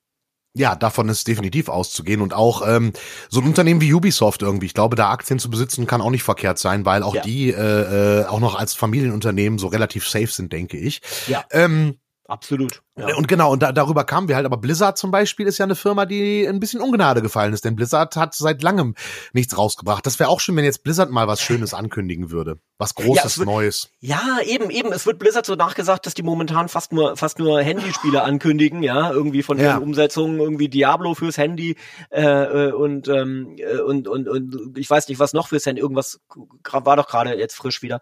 Ja, davon ist definitiv auszugehen und auch ähm, so ein Unternehmen wie Ubisoft irgendwie. Ich glaube, da Aktien zu besitzen kann auch nicht verkehrt sein, weil auch ja. die äh, äh, auch noch als Familienunternehmen so relativ safe sind, denke ich. Ja. Ähm, Absolut. Ja. Und genau, und da, darüber kamen wir halt, aber Blizzard zum Beispiel ist ja eine Firma, die ein bisschen Ungnade gefallen ist, denn Blizzard hat seit langem nichts rausgebracht. Das wäre auch schön, wenn jetzt Blizzard mal was Schönes ankündigen würde. Was Großes, ja, wird, Neues. Ja, eben, eben. Es wird Blizzard so nachgesagt, dass die momentan fast nur, fast nur Handyspiele ankündigen, ja, irgendwie von ja. den Umsetzungen, irgendwie Diablo fürs Handy, äh, äh und, ähm, äh, und, und, und ich weiß nicht, was noch fürs Handy, irgendwas war doch gerade jetzt frisch wieder.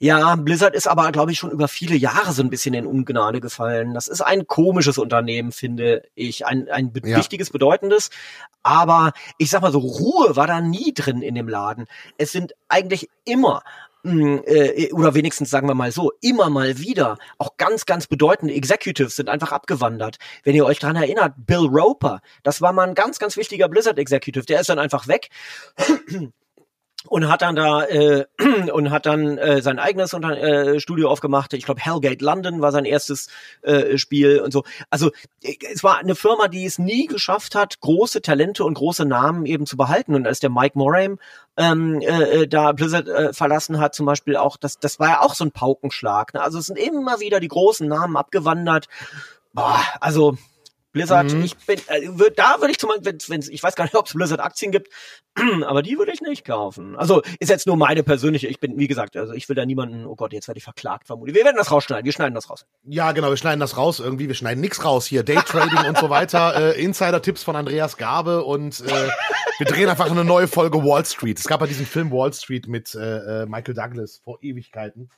Ja, Blizzard ist aber, glaube ich, schon über viele Jahre so ein bisschen in Ungnade gefallen. Das ist ein komisches Unternehmen, finde ich. Ein, ein ja. wichtiges, bedeutendes. Aber ich sag mal so, Ruhe war da nie drin in dem Laden. Es sind eigentlich immer hm, äh, oder wenigstens sagen wir mal so, immer mal wieder auch ganz, ganz bedeutende Executives sind einfach abgewandert. Wenn ihr euch dran erinnert, Bill Roper, das war mal ein ganz, ganz wichtiger Blizzard Executive, der ist dann einfach weg und hat dann da äh, und hat dann äh, sein eigenes Unter äh, Studio aufgemacht. Ich glaube Hellgate London war sein erstes äh, Spiel und so. Also äh, es war eine Firma, die es nie geschafft hat, große Talente und große Namen eben zu behalten. Und als der Mike Moraim ähm, äh, äh, da Blizzard äh, verlassen hat, zum Beispiel auch, das das war ja auch so ein Paukenschlag. Ne? Also es sind immer wieder die großen Namen abgewandert. Boah, also Blizzard, mhm. ich bin, äh, würd, da würde ich zum Beispiel, wenn, ich weiß gar nicht, ob es Blizzard Aktien gibt, aber die würde ich nicht kaufen. Also ist jetzt nur meine persönliche, ich bin, wie gesagt, also ich will da niemanden, oh Gott, jetzt werde ich verklagt vermutlich. Wir werden das rausschneiden, wir schneiden das raus. Ja, genau, wir schneiden das raus irgendwie, wir schneiden nichts raus hier, Daytrading und so weiter, äh, Insider-Tipps von Andreas Gabe und äh, wir drehen einfach eine neue Folge Wall Street. Es gab ja diesen Film Wall Street mit äh, äh Michael Douglas vor Ewigkeiten.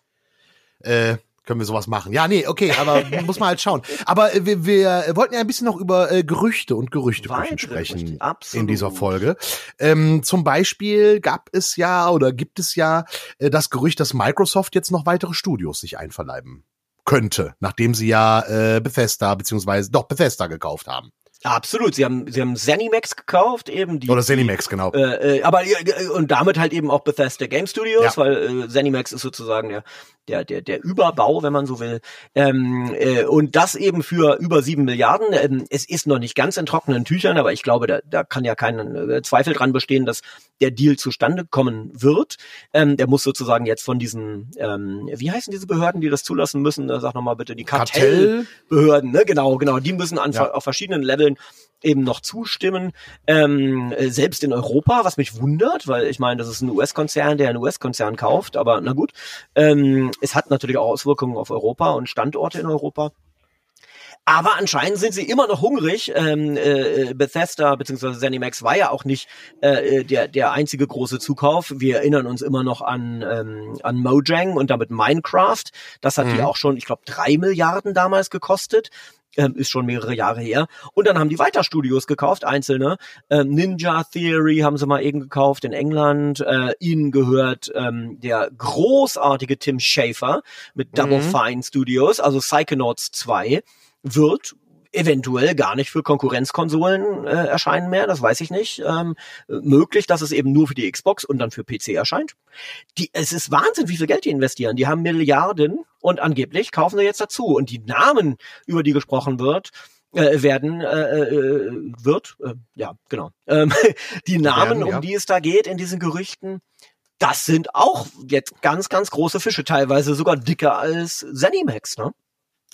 Äh, können wir sowas machen. Ja, nee, okay, aber muss man halt schauen. Aber äh, wir, wir wollten ja ein bisschen noch über äh, Gerüchte und Gerüchte sprechen Absolut. in dieser Folge. Ähm, zum Beispiel gab es ja oder gibt es ja äh, das Gerücht, dass Microsoft jetzt noch weitere Studios sich einverleiben könnte, nachdem sie ja äh, Bethesda beziehungsweise doch Bethesda gekauft haben. Absolut, sie haben sie haben Zenimax gekauft, eben die oder Zenimax genau. Äh, äh, aber äh, und damit halt eben auch Bethesda Game Studios, ja. weil äh, Zenimax ist sozusagen der der der der Überbau, wenn man so will. Ähm, äh, und das eben für über sieben Milliarden. Ähm, es ist noch nicht ganz in trockenen Tüchern, aber ich glaube, da, da kann ja kein äh, Zweifel dran bestehen, dass der Deal zustande kommen wird. Ähm, der muss sozusagen jetzt von diesen, ähm, wie heißen diese Behörden, die das zulassen müssen? Sag noch mal bitte die Kartellbehörden. Ne? Genau, genau. Die müssen an, ja. auf verschiedenen Leveln eben noch zustimmen, ähm, äh, selbst in Europa, was mich wundert, weil ich meine, das ist ein US-Konzern, der einen US-Konzern kauft, aber na gut. Ähm, es hat natürlich auch Auswirkungen auf Europa und Standorte in Europa. Aber anscheinend sind sie immer noch hungrig. Ähm, äh, Bethesda bzw. ZeniMax war ja auch nicht äh, der, der einzige große Zukauf. Wir erinnern uns immer noch an, ähm, an Mojang und damit Minecraft. Das hat mhm. die auch schon, ich glaube, drei Milliarden damals gekostet ähm, ist schon mehrere Jahre her. Und dann haben die weiter Studios gekauft, einzelne. Ähm, Ninja Theory haben sie mal eben gekauft in England. Äh, ihnen gehört ähm, der großartige Tim Schafer mit Double mhm. Fine Studios, also Psychonauts 2 wird eventuell gar nicht für Konkurrenzkonsolen äh, erscheinen mehr, das weiß ich nicht. Ähm, möglich, dass es eben nur für die Xbox und dann für PC erscheint. Die, es ist Wahnsinn, wie viel Geld die investieren. Die haben Milliarden und angeblich kaufen sie jetzt dazu. Und die Namen, über die gesprochen wird, äh, werden äh, äh, wird, äh, ja, genau. Ähm, die Namen, werden, ja. um die es da geht in diesen Gerüchten, das sind auch jetzt ganz, ganz große Fische, teilweise sogar dicker als Zenimax, ne?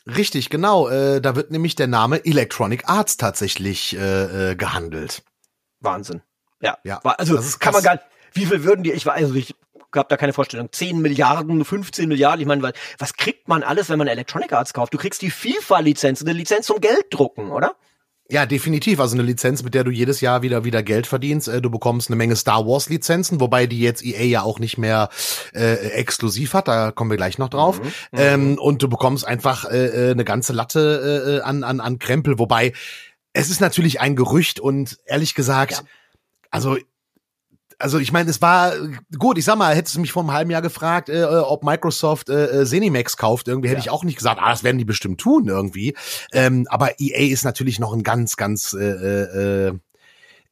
Richtig, genau. Äh, da wird nämlich der Name Electronic Arts tatsächlich äh, äh, gehandelt. Wahnsinn. Ja. ja. Also das kann man gar nicht, wie viel würden die, ich weiß, also ich habe da keine Vorstellung, 10 Milliarden, 15 Milliarden, ich meine, was kriegt man alles, wenn man Electronic Arts kauft? Du kriegst die FIFA-Lizenz, eine Lizenz zum Gelddrucken, oder? Ja, definitiv. Also eine Lizenz, mit der du jedes Jahr wieder wieder Geld verdienst. Äh, du bekommst eine Menge Star Wars Lizenzen, wobei die jetzt EA ja auch nicht mehr äh, exklusiv hat. Da kommen wir gleich noch drauf. Mhm, ähm, und du bekommst einfach äh, äh, eine ganze Latte äh, an an an Krempel. Wobei es ist natürlich ein Gerücht und ehrlich gesagt, ja. also also ich meine, es war gut, ich sag mal, hättest du mich vor einem halben Jahr gefragt, äh, ob Microsoft äh, Zenimax kauft, irgendwie hätte ja. ich auch nicht gesagt, ah, das werden die bestimmt tun irgendwie. Ähm, aber EA ist natürlich noch ein ganz, ganz äh, äh,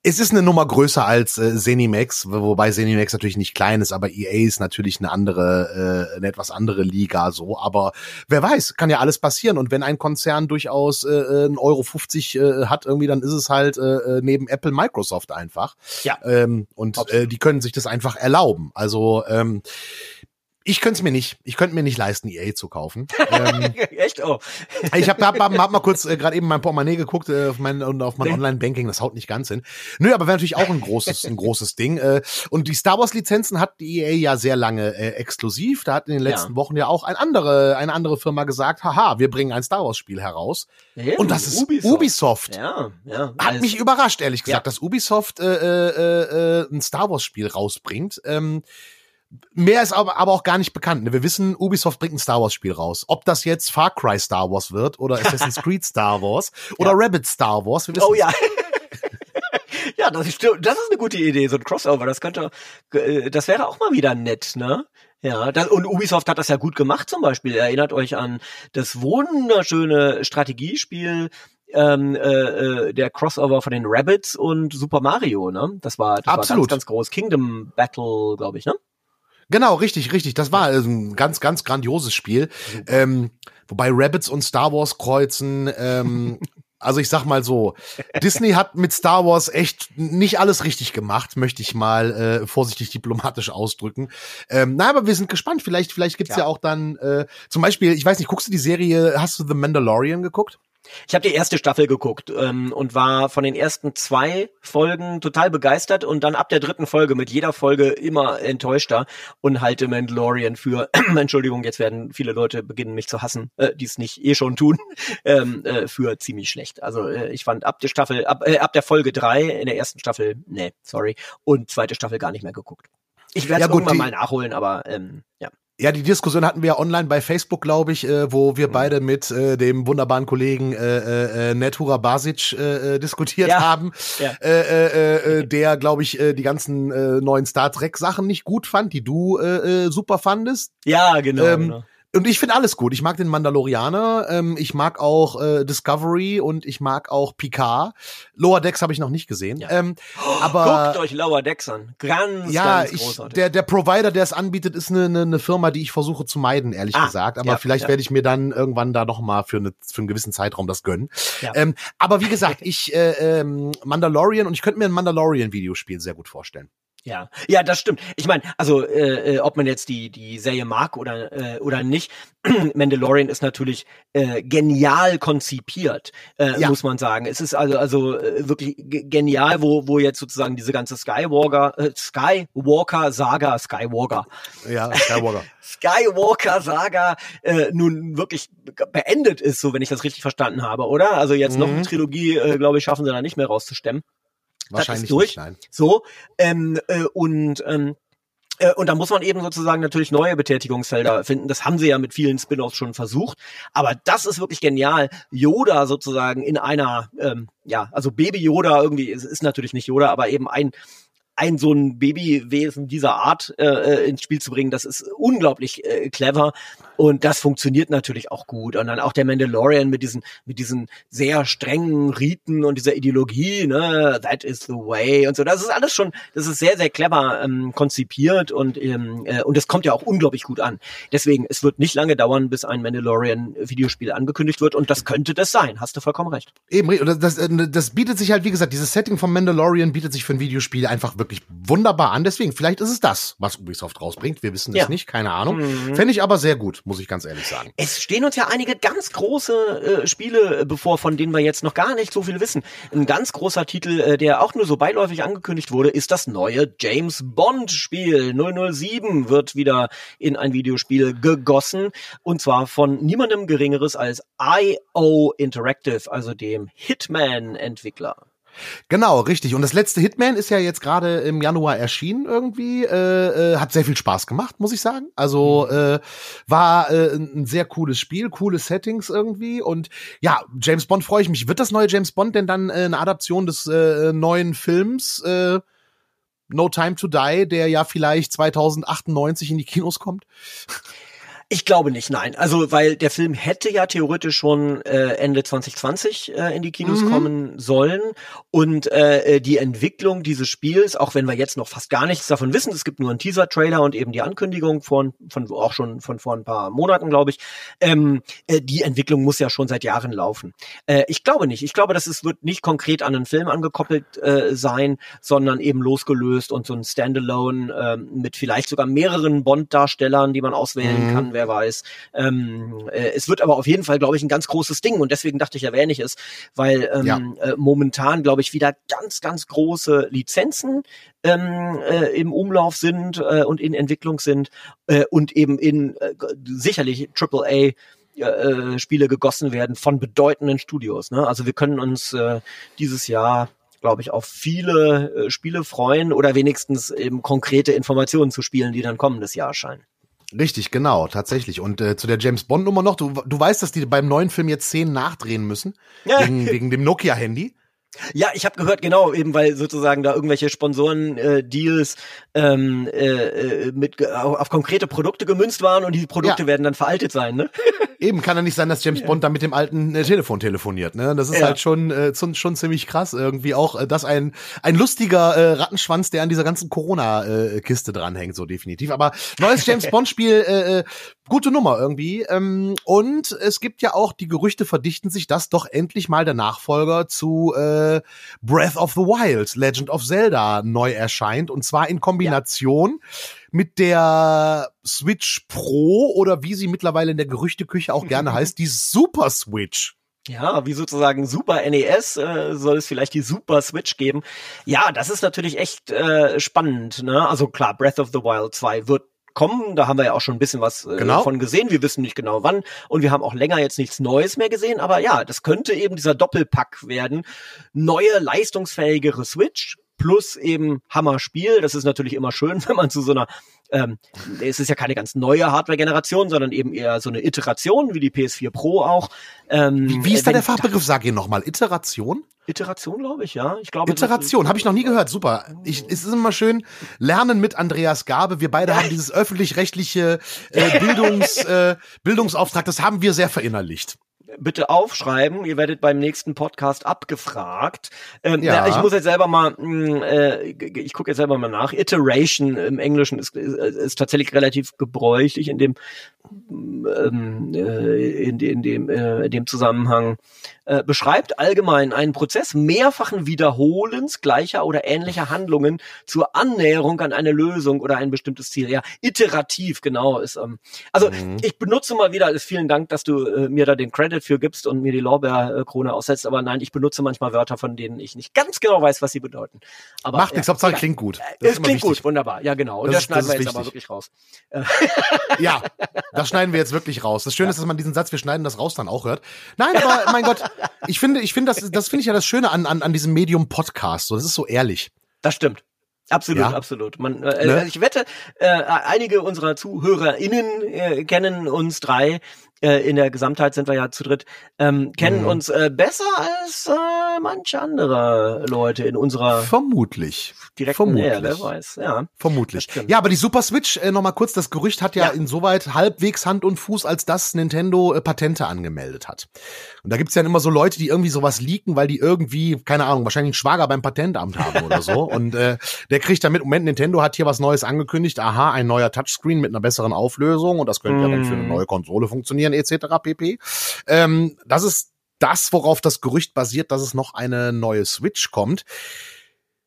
es ist eine Nummer größer als äh, Zenimax, wobei Zenimax natürlich nicht klein ist, aber EA ist natürlich eine andere, äh, eine etwas andere Liga so. Aber wer weiß, kann ja alles passieren. Und wenn ein Konzern durchaus äh, ein Euro 50 äh, hat, irgendwie, dann ist es halt äh, äh, neben Apple Microsoft einfach. Ja. Ähm, und äh, die können sich das einfach erlauben. Also ähm, Ich könnte es mir nicht. Ich könnte mir nicht leisten, EA zu kaufen. ähm, Echt? Oh. ich habe hab, hab, hab mal kurz äh, gerade eben mein Portemonnaie geguckt äh, auf mein, und auf mein Online-Banking. Das haut nicht ganz hin. Nö, aber wäre natürlich auch ein großes, ein großes Ding. Äh, und die Star Wars-Lizenzen hat die EA ja sehr lange äh, exklusiv. Da hat in den letzten Ja. Wochen ja auch ein andere, eine andere Firma gesagt, haha, wir bringen ein Star Wars-Spiel heraus. Ja, und das ist Ubisoft. Ja, ja. Hat Also- mich überrascht, ehrlich gesagt, Ja. dass Ubisoft äh, äh, äh, ein Star Wars-Spiel rausbringt. Ähm, mehr ist aber, aber auch gar nicht bekannt. ne? Wir wissen, Ubisoft bringt ein Star Wars-Spiel raus. Ob das jetzt Far Cry Star Wars wird oder Assassin's Creed Star Wars oder Rabbit Star Wars, wir wissen Oh ja. ja, das ist, das ist eine gute Idee, so ein Crossover. Das könnte, äh, das wäre auch mal wieder nett, ne? Ja, das, und Ubisoft hat das ja gut gemacht zum Beispiel. Erinnert euch an das wunderschöne Strategiespiel, ähm, äh, äh, der Crossover von den Rabbits und Super Mario, ne? Das war, das war Absolut. ganz, ganz groß. Kingdom Battle, glaube ich, ne? Genau, richtig, richtig. Das war äh, ein ganz, ganz grandioses Spiel. Ähm, wobei Rabbits und Star Wars kreuzen. Ähm, also ich sag mal so, Disney hat mit Star Wars echt nicht alles richtig gemacht, möchte ich mal äh, vorsichtig diplomatisch ausdrücken. Ähm, na, aber wir sind gespannt. Vielleicht, vielleicht gibt's ja. Ja. auch dann äh, zum Beispiel, ich weiß nicht, guckst du die Serie? Hast du The Mandalorian geguckt? Ich habe die erste Staffel geguckt ähm, und war von den ersten zwei Folgen total begeistert und dann ab der dritten Folge mit jeder Folge immer enttäuschter und halte Mandalorian für, Entschuldigung, jetzt werden viele Leute beginnen mich zu hassen, äh, die es nicht eh schon tun, ähm, äh, für ziemlich schlecht. Also äh, ich fand ab der Staffel, ab, äh, ab der Folge drei in der ersten Staffel, nee, sorry, und zweite Staffel gar nicht mehr geguckt. Ich werde Ja, es gut, irgendwann mal nachholen, aber ähm, ja. Ja, die Diskussion hatten wir ja online bei Facebook, glaube ich, äh, wo Mhm. wir beide mit äh, dem wunderbaren Kollegen äh, äh, äh, Netura Basic äh, äh, diskutiert Ja. haben, Ja. äh, äh, äh, der, glaube ich, äh, die ganzen äh, neuen Star Trek Sachen nicht gut fand, die du äh, äh, super fandest. Ja, genau. Ähm, genau. Und ich finde alles gut. Ich mag den Mandalorianer, ähm, ich mag auch äh, Discovery und ich mag auch Picard. Lower Decks habe ich noch nicht gesehen. Ja. Ähm, aber Guckt euch Lower Decks an. Ganz, ja, ganz ich, großartig. der, der Provider, der es anbietet, ist eine, eine, eine Firma, die ich versuche zu meiden, ehrlich Ah, gesagt. Aber ja, vielleicht ja. werde ich mir dann irgendwann da noch mal für, eine, für einen gewissen Zeitraum das gönnen. Ja. Ähm, aber wie gesagt, ich äh, ähm, Mandalorian und ich könnte mir ein Mandalorian-Videospiel sehr gut vorstellen. Ja, ja, das stimmt. Ich meine, also äh, äh, ob man jetzt die die Serie mag oder äh, oder nicht, Mandalorian ist natürlich äh, genial konzipiert, äh, Ja. muss man sagen. Es ist also also äh, wirklich ge- genial, wo wo jetzt sozusagen diese ganze Skywalker äh, Skywalker Saga Skywalker Ja, Skywalker. Skywalker Saga äh, nun wirklich beendet ist, so wenn ich das richtig verstanden habe, oder? Also jetzt noch Mhm. eine Trilogie, äh, glaube ich, schaffen sie da nicht mehr rauszustemmen. Wahrscheinlich ist durch. nicht, nein. So, ähm, äh, und ähm, äh, und da muss man eben sozusagen natürlich neue Betätigungsfelder finden. Das haben sie ja mit vielen Spin-offs schon versucht. Aber das ist wirklich genial. Yoda sozusagen in einer, ähm, ja, also Baby Yoda irgendwie, es ist natürlich nicht Yoda, aber eben ein ein so ein Babywesen dieser Art äh, äh, ins Spiel zu bringen, das ist unglaublich äh, clever und das funktioniert natürlich auch gut und dann auch der Mandalorian mit diesen mit diesen sehr strengen Riten und dieser Ideologie, ne, that is the way und so, das ist alles schon, das ist sehr sehr clever ähm, konzipiert und ähm, äh, und das kommt ja auch unglaublich gut an. Deswegen, es wird nicht lange dauern, bis ein Mandalorian Videospiel angekündigt wird und das könnte das sein. Hast du vollkommen recht. Eben, das, das, das bietet sich halt, wie gesagt, dieses Setting vom Mandalorian bietet sich für ein Videospiel einfach wirklich wunderbar an. Deswegen, vielleicht ist es das, was Ubisoft rausbringt. Wir wissen es Ja. nicht, keine Ahnung. Mhm. Fände ich aber sehr gut, muss ich ganz ehrlich sagen. Es stehen uns ja einige ganz große äh, Spiele äh, bevor, von denen wir jetzt noch gar nicht so viel wissen. Ein ganz großer Titel, äh, der auch nur so beiläufig angekündigt wurde, ist das neue James Bond Spiel. 007 wird wieder in ein Videospiel gegossen und zwar von niemandem geringeres als IO Interactive, also dem Hitman-Entwickler. Genau, richtig. Und das letzte Hitman ist ja jetzt gerade im Januar erschienen irgendwie. Äh, äh, hat sehr viel Spaß gemacht, muss ich sagen. Also äh, war äh, ein sehr cooles Spiel, coole Settings irgendwie. Und ja, James Bond freue ich mich. Wird das neue James Bond denn dann äh, eine Adaption des äh, neuen Films äh, No Time to Die, der ja vielleicht 2098 in die Kinos kommt? Ich glaube nicht, nein. Also, weil der Film hätte ja theoretisch schon äh, Ende 2020 äh, in die Kinos mhm. kommen sollen. Und äh, die Entwicklung dieses Spiels, auch wenn wir jetzt noch fast gar nichts davon wissen, es gibt nur einen Teaser-Trailer und eben die Ankündigung von, von auch schon von vor ein paar Monaten, glaube ich, ähm, äh, die Entwicklung muss ja schon seit Jahren laufen. Äh, ich glaube nicht. Ich glaube, dass es wird nicht konkret an einen Film angekoppelt äh, sein, sondern eben losgelöst und so ein Standalone äh, mit vielleicht sogar mehreren Bond-Darstellern, die man auswählen mhm. kann wer weiß. Ähm, äh, es wird aber auf jeden Fall, glaube ich, ein ganz großes Ding und deswegen dachte ich, erwähne ich es, weil ähm, ja. äh, momentan, glaube ich, wieder ganz, ganz große Lizenzen ähm, äh, im Umlauf sind äh, und in Entwicklung sind äh, und eben in äh, sicherlich AAA äh, Spiele gegossen werden von bedeutenden Studios. Ne? Also wir können uns äh, dieses Jahr glaube ich, auf viele äh, Spiele freuen oder wenigstens eben konkrete Informationen zu Spielen, die dann kommendes Jahr erscheinen. Richtig, genau, tatsächlich. Und äh, zu der James Bond Nummer noch, du, du weißt, dass die beim neuen Film jetzt Szenen nachdrehen müssen, ja. wegen, wegen dem Nokia-Handy. Ja, ich habe gehört, genau, eben weil sozusagen da irgendwelche Sponsoren-Deals äh, ähm, äh, äh, mit auf, konkrete Produkte gemünzt waren und die Produkte ja. werden dann veraltet sein, ne? Eben kann ja nicht sein, dass James ja. Bond da mit dem alten äh, Telefon telefoniert, ne? Das ist ja. halt schon äh, schon, schon ziemlich krass irgendwie auch, äh, dass ein ein lustiger äh, Rattenschwanz, der an dieser ganzen Corona-Kiste dranhängt, so definitiv. Aber neues James Bond-Spiel, äh, äh, gute Nummer irgendwie. Ähm, und es gibt ja auch die Gerüchte verdichten sich, dass doch endlich mal der Nachfolger zu äh, äh, Breath of the Wild, Legend of Zelda, neu erscheint. Und zwar in Kombination ja. mit der Switch Pro oder wie sie mittlerweile in der Gerüchteküche auch gerne heißt, die Super Switch. Ja, wie sozusagen Super NES äh, soll es vielleicht die Super Switch geben. Ja, das ist natürlich echt äh, spannend. Ne? Also klar, Breath of the Wild 2 wird kommen. Da haben wir ja auch schon ein bisschen was äh, genau. von gesehen. Wir wissen nicht genau wann und wir haben auch länger jetzt nichts Neues mehr gesehen. Aber ja, das könnte eben dieser Doppelpack werden. Neue, leistungsfähigere Switch plus eben Hammer-Spiel. Das ist natürlich immer schön, wenn man zu so einer ähm, es ist ja keine ganz neue Hardware-Generation, sondern eben eher so eine Iteration, wie die PS4 Pro auch. Ähm, wie, wie ist da der Fachbegriff? Sag ihr nochmal. Iteration? Iteration, glaube ich, ja. Ich glaube, Iteration, habe ich noch nie gehört. Super. Ich, es ist immer schön, lernen mit Andreas Gabe. Wir beide haben dieses öffentlich-rechtliche äh, Bildungs, äh, Bildungsauftrag, das haben wir sehr verinnerlicht bitte aufschreiben. Ihr werdet beim nächsten Podcast abgefragt. Ähm, ja. ich muss jetzt selber mal, mh, mm, äh, ich gucke jetzt selber mal nach. Iteration im Englischen ist, ist, ist tatsächlich relativ gebräuchlich in dem in, in, dem, äh, in dem Zusammenhang äh, beschreibt allgemein einen Prozess mehrfachen Wiederholens gleicher oder ähnlicher Handlungen zur Annäherung an eine Lösung oder ein bestimmtes Ziel. Ja, iterativ, genau. Ist, ähm, also mhm. ich benutze mal wieder, ist vielen Dank, dass du äh, mir da den Credit für gibst und mir die Lorbeerkrone aussetzt, aber nein, ich benutze manchmal Wörter, von denen ich nicht ganz genau weiß, was sie bedeuten. Aber, Macht nichts, ja, Hauptsache klingt gut. Das es klingt wichtig. gut, wunderbar. Ja, genau. Und das, das schneiden wir jetzt wichtig. aber wirklich raus. ja, das schneiden wir jetzt wirklich raus. Das Schöne ja. ist, dass man diesen Satz, wir schneiden das raus, dann auch hört. Nein, aber mein Gott, ich finde, ich finde, das, das finde ich ja das Schöne an, an, an diesem Medium Podcast. So, das ist so ehrlich. Das stimmt. Absolut, ja. absolut. Man, äh, ne? Ich wette, äh, einige unserer ZuhörerInnen äh, kennen uns drei äh, in der Gesamtheit sind wir ja zu dritt, ähm, kennen mhm. uns äh, besser als äh, manche andere Leute in unserer vermutlich direkt vermutlich Nähe, wer weiß, ja. Vermutlich. Ja, aber die Super Switch äh, noch mal kurz, das Gerücht hat ja, ja, insoweit halbwegs Hand und Fuß, als dass Nintendo äh, Patente angemeldet hat. Und da gibt's ja immer so Leute, die irgendwie sowas leaken, weil die irgendwie, keine Ahnung, wahrscheinlich einen Schwager beim Patentamt haben oder so. und äh, der kriegt damit, Moment, Nintendo hat hier was Neues angekündigt, aha, ein neuer Touchscreen mit einer besseren Auflösung und das könnte mm. ja dann für eine mhm. neue Konsole funktionieren Medien etc. pp. Ähm, das ist das, worauf das Gerücht basiert, dass es noch eine neue Switch kommt.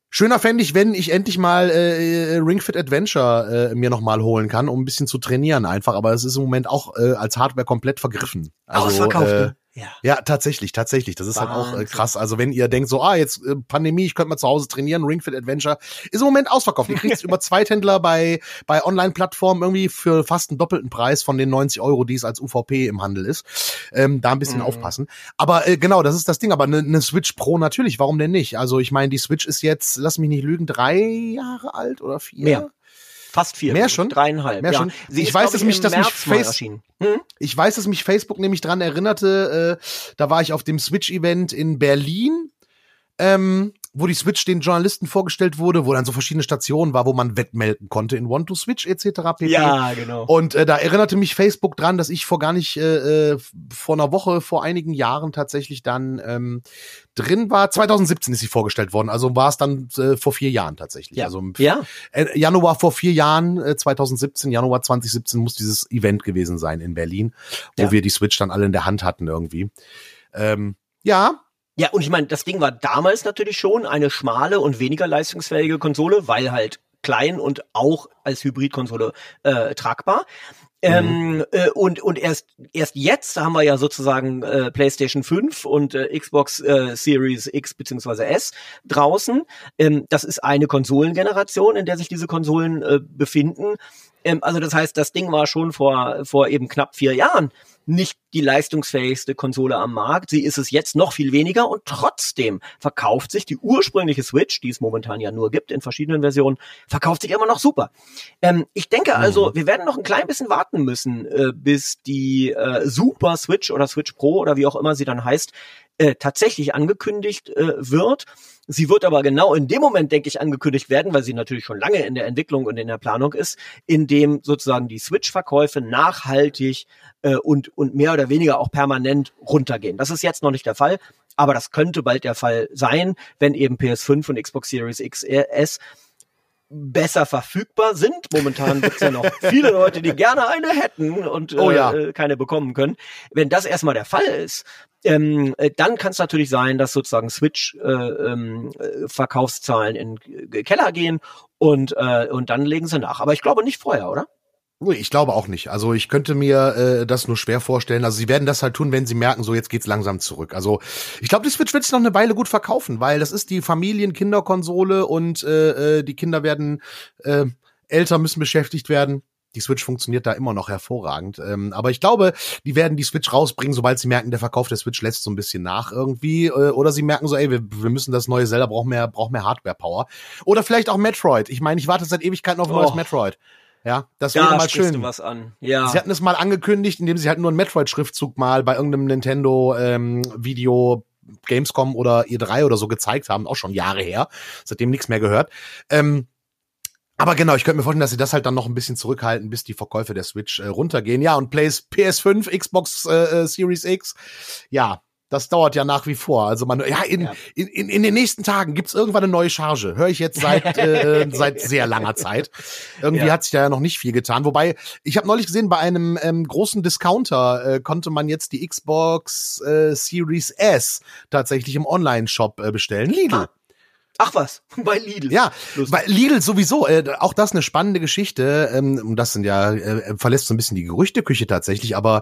Schöner fände ich, wenn ich endlich mal äh, Ring Fit Adventure äh, mir noch mal holen kann, um ein bisschen zu trainieren einfach. Aber es ist im Moment auch äh, als Hardware komplett vergriffen. Also, Ausverkauft. Äh, ja. ja, tatsächlich, tatsächlich. Das ist Wahnsinn. halt auch äh, krass. Also wenn ihr denkt so, ah, jetzt äh, Pandemie, ich könnte mal zu Hause trainieren, Ring Fit Adventure, ist im Moment ausverkauft. Ihr kriegt es über Zweithändler bei, bei Online-Plattformen irgendwie für fast einen doppelten Preis von den 90 Euro, die es als UVP im Handel ist. Ähm, da ein bisschen mhm. aufpassen. Aber äh, genau, das ist das Ding. Aber eine ne Switch Pro natürlich, warum denn nicht? Also ich meine, die Switch ist jetzt, lass mich nicht lügen, drei Jahre alt oder vier? Mehr. Fast vier. Mehr schon? Dreieinhalb. Mehr ja. schon. Sie ich weiß, dass mich, dass mich Face hm? Ich weiß, dass mich Facebook nämlich dran erinnerte. Äh, da war ich auf dem Switch-Event in Berlin. Ähm, wo die Switch den Journalisten vorgestellt wurde, wo dann so verschiedene Stationen war, wo man wettmelden konnte in One to Switch etc. pp. Ja, genau. Und äh, da erinnerte mich Facebook dran, dass ich vor gar nicht äh, äh, vor einer Woche, vor einigen Jahren tatsächlich dann ähm, drin war. 2017 ist sie vorgestellt worden, also war es dann äh, vor vier Jahren tatsächlich. Ja. Also im Ja, äh, Januar vor vier Jahren, äh, 2017, Januar 2017 muss dieses Event gewesen sein in Berlin, wo Ja. wir die Switch dann alle in der Hand hatten irgendwie. Ähm, ja, Ja, und ich meine, das Ding war damals natürlich schon eine schmale und weniger leistungsfähige Konsole, weil halt klein und auch als Hybridkonsole äh, tragbar. Ähm, äh, und und erst erst jetzt haben wir ja sozusagen äh, PlayStation 5 und äh, Xbox äh, Series X beziehungsweise S draußen. Ähm, das ist eine Konsolengeneration, in der sich diese Konsolen äh, befinden. Ähm, also das heißt, das Ding war schon vor vor eben knapp vier Jahren nicht die leistungsfähigste Konsole am Markt. Sie ist es jetzt noch viel weniger und trotzdem verkauft sich die ursprüngliche Switch, die es momentan ja nur gibt in verschiedenen Versionen, verkauft sich immer noch super. Ähm, ich denke also, wir werden noch ein klein bisschen warten müssen, äh, bis die äh, Super Switch oder Switch Pro oder wie auch immer sie dann heißt, äh, tatsächlich angekündigt äh, wird. Sie wird aber genau in dem Moment, denke ich, angekündigt werden, weil sie natürlich schon lange in der Entwicklung und in der Planung ist, in dem sozusagen die Switch-Verkäufe nachhaltig äh, und, und mehr oder weniger auch permanent runtergehen. Das ist jetzt noch nicht der Fall, aber das könnte bald der Fall sein, wenn eben PS5 und Xbox Series X S besser verfügbar sind. Momentan gibt es ja noch viele Leute, die gerne eine hätten und Oh ja. äh, keine bekommen können. Wenn das erstmal der Fall ist, ähm, äh, dann kann es natürlich sein, dass sozusagen Switch äh, ähm, äh, Verkaufszahlen in Keller gehen und äh, und dann legen sie nach. Aber ich glaube nicht vorher, oder? Ich glaube auch nicht. Also ich könnte mir äh, das nur schwer vorstellen. Also sie werden das halt tun, wenn sie merken, so jetzt geht's langsam zurück. Also ich glaube, die Switch wird sich noch eine Weile gut verkaufen, weil das ist die Familien-Kinderkonsole und äh, äh, die Kinder werden äh, älter, müssen beschäftigt werden. Die Switch funktioniert da immer noch hervorragend. Ähm, aber ich glaube, die werden die Switch rausbringen, sobald sie merken, der Verkauf der Switch lässt so ein bisschen nach irgendwie. Äh, oder sie merken so, ey, wir, wir müssen das neue Zelda, braucht mehr, braucht mehr Hardware-Power. Oder vielleicht auch Metroid. Ich meine, ich warte seit Ewigkeiten auf ein neues Oh. Metroid. Ja, das wäre Da mal schön. du was an. Ja. Sie hatten es mal angekündigt, indem sie halt nur einen Metroid-Schriftzug mal bei irgendeinem Nintendo-Video Gamescom oder E3 oder so gezeigt haben, auch schon Jahre her. Seitdem nichts mehr gehört. Ähm, aber genau, ich könnte mir vorstellen, dass sie das halt dann noch ein bisschen zurückhalten, bis die Verkäufe der Switch äh, runtergehen. Ja, und Plays PS5, Xbox äh, äh, Series X, ja, das dauert ja nach wie vor. Also man, ja, in, Ja. in, in, in den nächsten Tagen gibt's irgendwann eine neue Charge. Höre ich jetzt seit, äh, seit sehr langer Zeit. Irgendwie Ja. hat sich da ja noch nicht viel getan. Wobei, ich habe neulich gesehen, bei einem ähm, großen Discounter äh, konnte man jetzt die Xbox äh, Series S tatsächlich im Online-Shop äh, bestellen. Lidl. Ah, Ach was, bei Lidl. Ja, weil Lidl sowieso, äh, auch das eine spannende Geschichte. Ähm, das sind ja, äh, verlässt so ein bisschen die Gerüchteküche tatsächlich, aber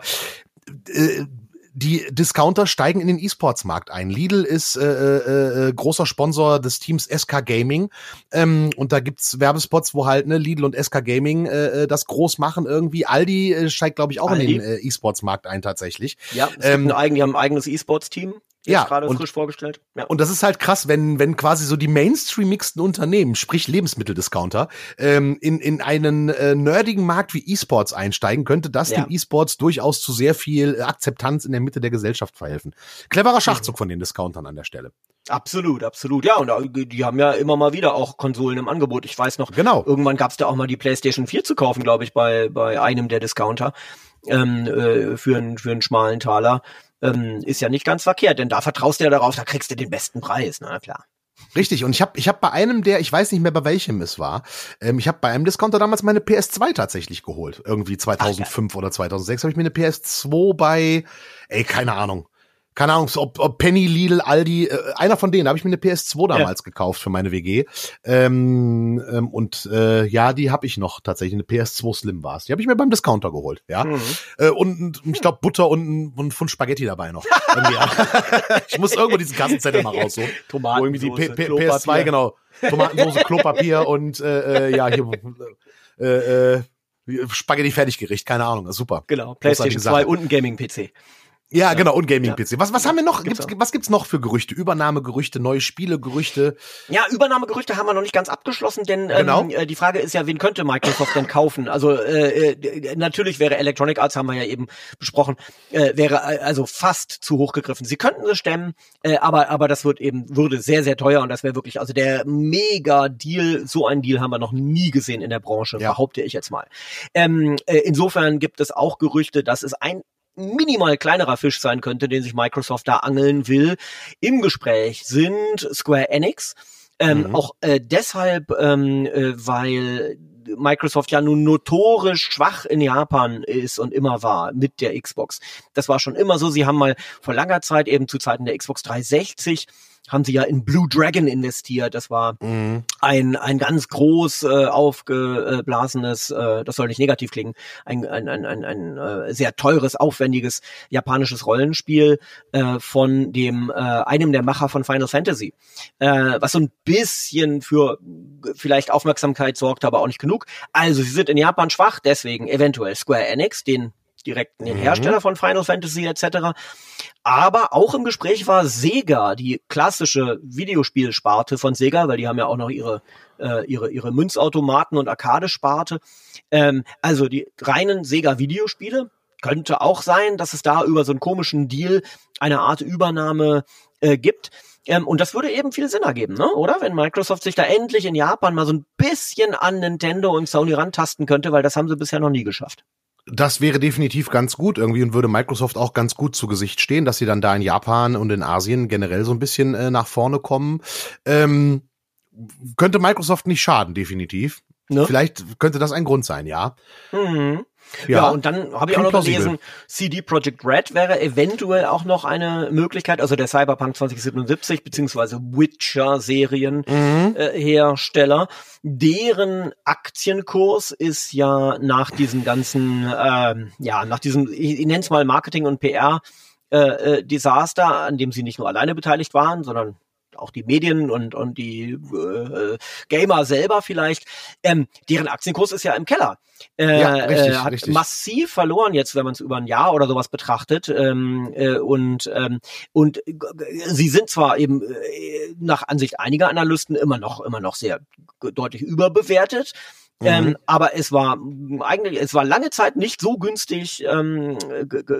äh, die Discounter steigen in den E-Sports-Markt ein. Lidl ist äh, äh, äh, großer Sponsor des Teams SK Gaming ähm, und da gibt's Werbespots, wo halt ne Lidl und SK Gaming äh, äh, das groß machen irgendwie. Aldi äh, steigt, glaube ich, auch Aldi? in den äh, E-Sports-Markt ein tatsächlich. Ja, es Ähm, gibt ein eigen, die haben ein eigenes E-Sports-Team. Jetzt Ja, gerade und- frisch vorgestellt. Ja. Und das ist halt krass, wenn, wenn quasi so die mainstreamigsten Unternehmen, sprich Lebensmitteldiscounter, ähm, in, in einen äh, nerdigen Markt wie E-Sports einsteigen, könnte das Ja. dem E-Sports durchaus zu sehr viel äh, Akzeptanz in der Mitte der Gesellschaft verhelfen. Cleverer Schachzug von den Discountern an der Stelle. Absolut, absolut. Ja, und äh, die haben ja immer mal wieder auch Konsolen im Angebot. Ich weiß noch, Genau. irgendwann gab's da auch mal die PlayStation 4 zu kaufen, glaube ich, bei, bei einem der Discounter ähm, äh, für, einen für einen schmalen Taler. Ähm, ist ja nicht ganz verkehrt, denn da vertraust du ja darauf, da kriegst du den besten Preis, na klar. Richtig. Und ich habe ich hab bei einem der, ich weiß nicht mehr bei welchem es war, ähm, ich habe bei einem Discounter damals meine PS2 tatsächlich geholt. Irgendwie 2005 oder 2006 habe ich mir eine PS2 bei, ey, keine Ahnung. Keine Ahnung, ob, ob Penny, Lidl, Aldi, äh, einer von denen, da habe ich mir eine PS2 damals gekauft für meine WG. Ähm, ähm, und äh, ja, die habe ich noch tatsächlich, eine PS2 Slim war's. Die habe ich mir beim Discounter geholt, ja. Mhm. Äh, und ich glaube Butter und, und ein Pfund Spaghetti dabei noch. Ja. ich muss irgendwo diesen Kassenzettel mal raussuchen. Wo irgendwie die P P PS2, genau. Tomatensoße, Klopapier und äh, äh, ja, hier äh, äh, Spaghetti Fertiggericht, keine Ahnung, ist super. Genau, PlayStation Sache. 2 und ein Gaming-PC. Ja, genau, und Gaming-PC. Was, was haben wir noch? Gibt's, was gibt's noch für Gerüchte? Übernahmegerüchte, neue Spielegerüchte? Ja, Übernahmegerüchte haben wir noch nicht ganz abgeschlossen, denn ähm, genau. äh, die Frage ist ja, wen könnte Microsoft denn kaufen? Also äh, äh, natürlich wäre Electronic Arts, haben wir ja eben besprochen, äh, wäre äh, also fast zu hoch gegriffen. Sie könnten es stemmen, äh, aber aber das wird eben würde sehr sehr teuer und das wäre wirklich also der Mega Deal. So einen Deal haben wir noch nie gesehen in der Branche, ja. behaupte ich jetzt mal. Ähm, äh, insofern gibt es auch Gerüchte, dass es ein minimal kleinerer Fisch sein könnte, den sich Microsoft da angeln will. Im Gespräch sind Square Enix, ähm, mhm. auch äh, deshalb, ähm, äh, weil Microsoft ja nun notorisch schwach in Japan ist und immer war mit der Xbox. Das war schon immer so. Sie haben mal vor langer Zeit, eben zu Zeiten der Xbox 360, haben sie ja in Blue Dragon investiert. Das war mhm. ein, ein ganz groß äh, aufgeblasenes, äh, das soll nicht negativ klingen, ein, ein, ein, ein, ein äh, sehr teures, aufwendiges japanisches Rollenspiel äh, von dem äh, einem der Macher von Final Fantasy, äh, was so ein bisschen für vielleicht Aufmerksamkeit sorgte, aber auch nicht genug. Also sie sind in Japan schwach, deswegen eventuell Square Enix, den direkten den mhm. Hersteller von Final Fantasy etc. Aber auch im Gespräch war Sega, die klassische Videospielsparte von Sega, weil die haben ja auch noch ihre äh, ihre ihre Münzautomaten und Arcade-Sparte. Ähm, also die reinen Sega Videospiele könnte auch sein, dass es da über so einen komischen Deal eine Art Übernahme äh, gibt. Ähm, und das würde eben viel Sinn ergeben, ne? oder? Wenn Microsoft sich da endlich in Japan mal so ein bisschen an Nintendo und Sony rantasten könnte, weil das haben sie bisher noch nie geschafft. Das wäre definitiv ganz gut irgendwie und würde Microsoft auch ganz gut zu Gesicht stehen, dass sie dann da in Japan und in Asien generell so ein bisschen äh, nach vorne kommen. Ähm, könnte Microsoft nicht schaden, definitiv. Ne? Vielleicht könnte das ein Grund sein, ja. Mhm. Ja, ja, und dann habe ich auch noch plausibel. gelesen, CD Projekt Red wäre eventuell auch noch eine Möglichkeit, also der Cyberpunk 2077 beziehungsweise Witcher-Serien mhm. äh, Hersteller, deren Aktienkurs ist ja nach diesen ganzen, äh, ja, nach diesem, ich, ich nenne es mal Marketing und PR äh, äh, Desaster, an dem sie nicht nur alleine beteiligt waren, sondern auch die Medien und, und die äh, Gamer selber vielleicht, ähm, deren Aktienkurs ist ja im Keller. Äh, ja, richtig, äh, hat richtig. massiv verloren jetzt, wenn man es über ein Jahr oder sowas betrachtet. Ähm, äh, und ähm, und äh, sie sind zwar eben äh, nach Ansicht einiger Analysten immer noch immer noch sehr deutlich überbewertet. Mhm. Ähm, aber es war eigentlich, es war lange Zeit nicht so günstig, ähm,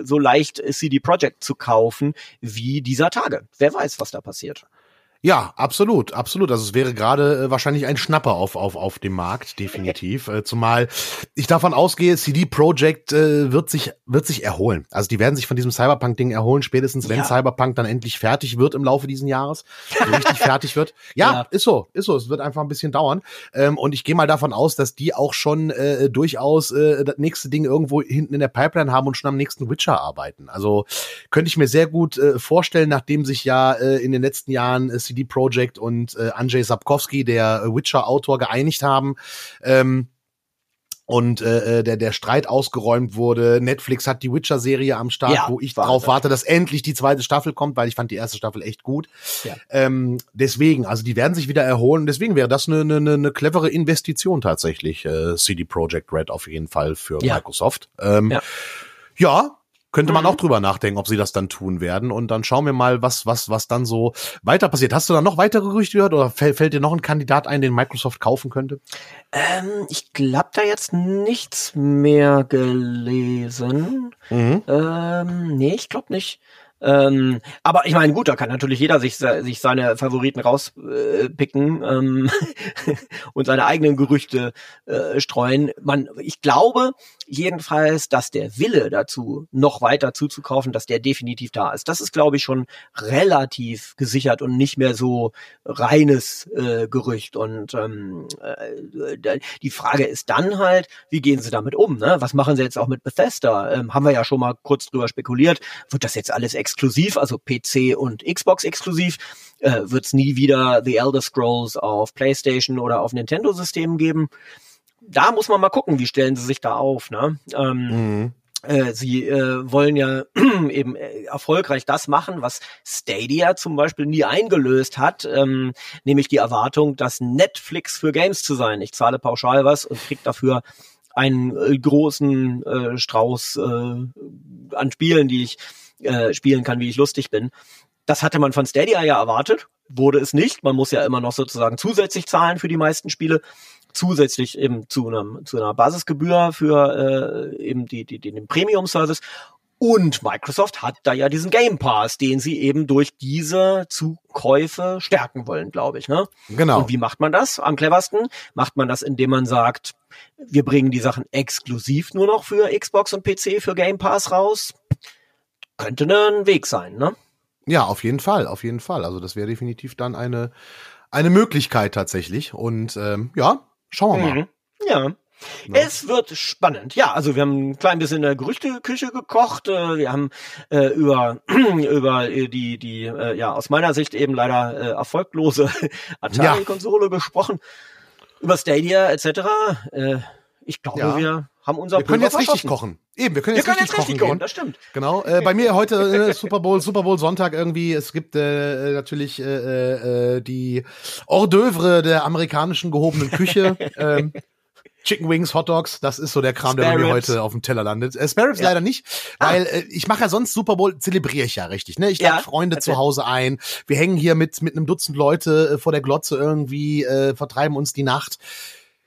so leicht CD Projekt zu kaufen wie dieser Tage. Wer weiß, was da passiert. Ja, absolut, absolut. Also es wäre gerade äh, wahrscheinlich ein Schnapper auf, auf, auf dem Markt, definitiv. äh, zumal ich davon ausgehe, CD Projekt äh, wird sich, wird sich erholen. Also die werden sich von diesem Cyberpunk-Ding erholen, spätestens wenn ja. Cyberpunk dann endlich fertig wird im Laufe dieses Jahres. So richtig fertig wird. Ja, ja, ist so, ist so. Es wird einfach ein bisschen dauern. Ähm, und ich gehe mal davon aus, dass die auch schon äh, durchaus äh, das nächste Ding irgendwo hinten in der Pipeline haben und schon am nächsten Witcher arbeiten. Also könnte ich mir sehr gut äh, vorstellen, nachdem sich ja äh, in den letzten Jahren äh, CD Projekt und äh, Andrzej Sapkowski, der Witcher-Autor, geeinigt haben. Ähm, und äh, äh, der der Streit ausgeräumt wurde. Netflix hat die Witcher-Serie am Start, ja, wo ich warte. drauf warte, dass endlich die zweite Staffel kommt, weil ich fand die erste Staffel echt gut. Ja. Ähm, deswegen, also die werden sich wieder erholen. Deswegen wäre das eine, eine, eine clevere Investition tatsächlich, äh, CD Projekt Red auf jeden Fall für ja. Microsoft. Ähm, ja. ja, könnte man mhm. auch drüber nachdenken, ob sie das dann tun werden. Und dann schauen wir mal, was, was, was dann so weiter passiert. Hast du da noch weitere Gerüchte gehört oder fällt, fällt dir noch ein Kandidat ein, den Microsoft kaufen könnte? Ähm, ich glaube da jetzt nichts mehr gelesen. Mhm. Ähm, nee, ich glaube nicht. Ähm, aber ich meine, gut, da kann natürlich jeder sich, sich seine Favoriten rauspicken äh, ähm, und seine eigenen Gerüchte äh, streuen. Man, ich glaube jedenfalls, dass der Wille dazu, noch weiter zuzukaufen, dass der definitiv da ist. Das ist, glaube ich, schon relativ gesichert und nicht mehr so reines äh, Gerücht. Und ähm, äh, die Frage ist dann halt, wie gehen sie damit um? Ne? Was machen sie jetzt auch mit Bethesda? Ähm, haben wir ja schon mal kurz drüber spekuliert. Wird das jetzt alles exklusiv, also PC und Xbox exklusiv, äh, wird es nie wieder The Elder Scrolls auf PlayStation oder auf Nintendo-Systemen geben. Da muss man mal gucken, wie stellen sie sich da auf. Ne? Ähm, mhm. Äh, sie äh, wollen ja eben äh, erfolgreich das machen, was Stadia zum Beispiel nie eingelöst hat, ähm, nämlich die Erwartung, dass Netflix für Games zu sein. Ich zahle pauschal was und krieg dafür einen äh, großen äh, Strauß äh, an Spielen, die ich äh, spielen kann, wie ich lustig bin. Das hatte man von Stadia ja erwartet, wurde es nicht. Man muss ja immer noch sozusagen zusätzlich zahlen für die meisten Spiele zusätzlich eben zu einem zu einer Basisgebühr für äh, eben die, die, den Premium Service und Microsoft hat da ja diesen Game Pass, den sie eben durch diese Zukäufe stärken wollen, glaube ich. Ne? Genau. Und wie macht man das am cleversten? Macht man das, indem man sagt, wir bringen die Sachen exklusiv nur noch für Xbox und PC für Game Pass raus? Könnte ein Weg sein, ne? Ja, auf jeden Fall, auf jeden Fall. Also das wäre definitiv dann eine eine Möglichkeit tatsächlich. Und ähm, ja, schauen wir mal. Mhm. Ja. Ja. Es wird spannend. Ja, also wir haben ein klein bisschen in der Gerüchteküche gekocht. Äh, wir haben äh, über über die die äh, ja aus meiner Sicht eben leider äh, erfolglose Atari-Konsole ja. gesprochen. Über Stadia etc. Äh, ich glaube, ja. wir haben unser Wir können jetzt richtig kochen. Eben, wir können jetzt, wir können richtig, jetzt richtig kochen, kochen das stimmt. Genau. Äh, bei mir heute äh, Super Bowl, Super Bowl Sonntag irgendwie. Es gibt äh, natürlich äh, äh, die Hors d'oeuvre der amerikanischen gehobenen Küche. ähm, Chicken Wings, Hot Dogs, das ist so der Kram, Spare der bei mir heute auf dem Teller landet. Äh, Spare Ribs ja. leider nicht, ah. weil äh, ich mache ja sonst Super Bowl, zelebriere ich ja richtig. Ne? Ich lade ja. Freunde okay. zu Hause ein. Wir hängen hier mit mit einem Dutzend Leute äh, vor der Glotze irgendwie, äh, vertreiben uns die Nacht.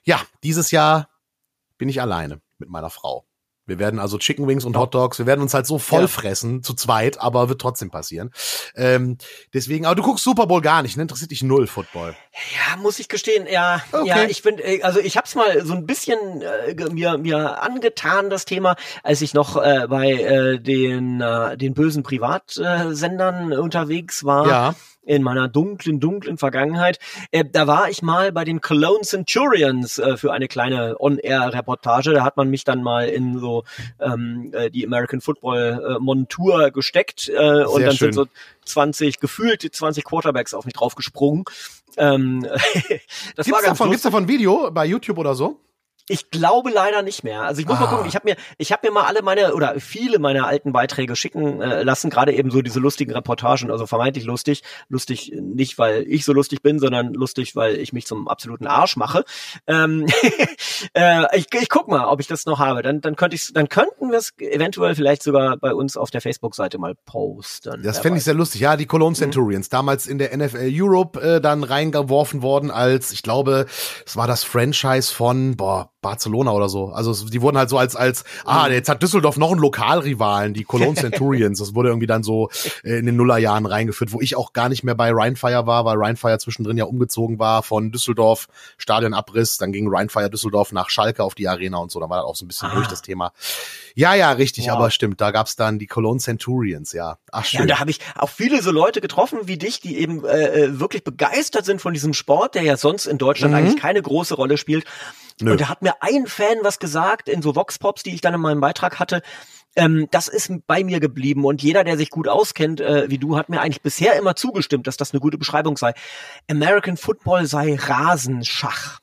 Ja, dieses Jahr bin ich alleine mit meiner Frau. Wir werden also Chicken Wings und Hot Dogs, wir werden uns halt so voll ja. fressen, zu zweit, aber wird trotzdem passieren. Ähm, deswegen, aber du guckst Super Bowl gar nicht, ne? Interessiert dich null Football. Ja, muss ich gestehen, ja. Okay. Ja, ich bin, äh, also ich hab's mal so ein bisschen äh, mir, mir angetan, das Thema, als ich noch äh, bei äh, den, äh, den bösen Privatsendern unterwegs war. Ja in meiner dunklen, dunklen Vergangenheit. Äh, da war ich mal bei den Cologne Centurions äh, für eine kleine On-Air-Reportage. Da hat man mich dann mal in so ähm, äh, die American Football äh, Montur gesteckt äh, und dann schön. sind so 20, gefühlt 20 Quarterbacks auf mich draufgesprungen. Ähm, das gibt's war ganz davon, gibt's davon ein Video bei YouTube oder so? Ich glaube leider nicht mehr. Also ich muss ah. mal gucken. Ich habe mir, ich habe mir mal alle meine oder viele meiner alten Beiträge schicken äh, lassen. Gerade eben so diese lustigen Reportagen, also vermeintlich lustig, lustig nicht, weil ich so lustig bin, sondern lustig, weil ich mich zum absoluten Arsch mache. Ähm, äh, ich, ich guck mal, ob ich das noch habe. Dann, dann könnte ich, dann könnten wir es eventuell vielleicht sogar bei uns auf der Facebook-Seite mal posten. Das fände ich sehr lustig. Ja, die Cologne mhm. Centurions, mhm. damals in der NFL Europe äh, dann reingeworfen worden als, ich glaube, es war das Franchise von boah Barcelona oder so. Also die wurden halt so als als ah jetzt hat Düsseldorf noch einen Lokalrivalen, die Cologne Centurions. Das wurde irgendwie dann so äh, in den Nullerjahren reingeführt, wo ich auch gar nicht mehr bei Rheinfire war, weil Rheinfire zwischendrin ja umgezogen war von Düsseldorf Stadionabriss, dann ging Rheinfire Düsseldorf nach Schalke auf die Arena und so. Da war das auch so ein bisschen ah. durch das Thema. Ja, ja, richtig, wow. aber stimmt. Da gab's dann die Cologne Centurions, ja. Ach schön. Ja, da habe ich auch viele so Leute getroffen wie dich, die eben äh, äh, wirklich begeistert sind von diesem Sport, der ja sonst in Deutschland mhm. eigentlich keine große Rolle spielt. Nö. Und da hat mir ein Fan was gesagt in so Vox-Pops, die ich dann in meinem Beitrag hatte. Ähm, das ist bei mir geblieben und jeder, der sich gut auskennt, äh, wie du, hat mir eigentlich bisher immer zugestimmt, dass das eine gute Beschreibung sei. American Football sei Rasenschach.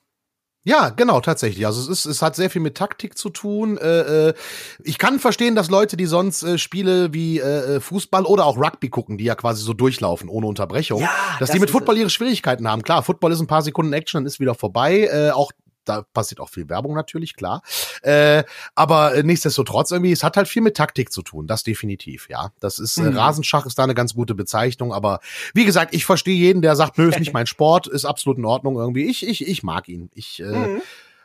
Ja, genau, tatsächlich. Also es ist, es hat sehr viel mit Taktik zu tun. Äh, äh, ich kann verstehen, dass Leute, die sonst äh, Spiele wie äh, Fußball oder auch Rugby gucken, die ja quasi so durchlaufen ohne Unterbrechung, ja, dass das die mit Football ihre Schwierigkeiten haben. Klar, Football ist ein paar Sekunden Action, dann ist wieder vorbei. Äh, auch da passiert auch viel Werbung natürlich, klar. Äh, aber äh, nichtsdestotrotz irgendwie, es hat halt viel mit Taktik zu tun, das definitiv, ja. Das ist, äh, mhm. Rasenschach ist da eine ganz gute Bezeichnung, aber wie gesagt, ich verstehe jeden, der sagt, nö, ist nicht mein Sport, ist absolut in Ordnung irgendwie. Ich, ich, ich mag ihn. Ich, äh, mhm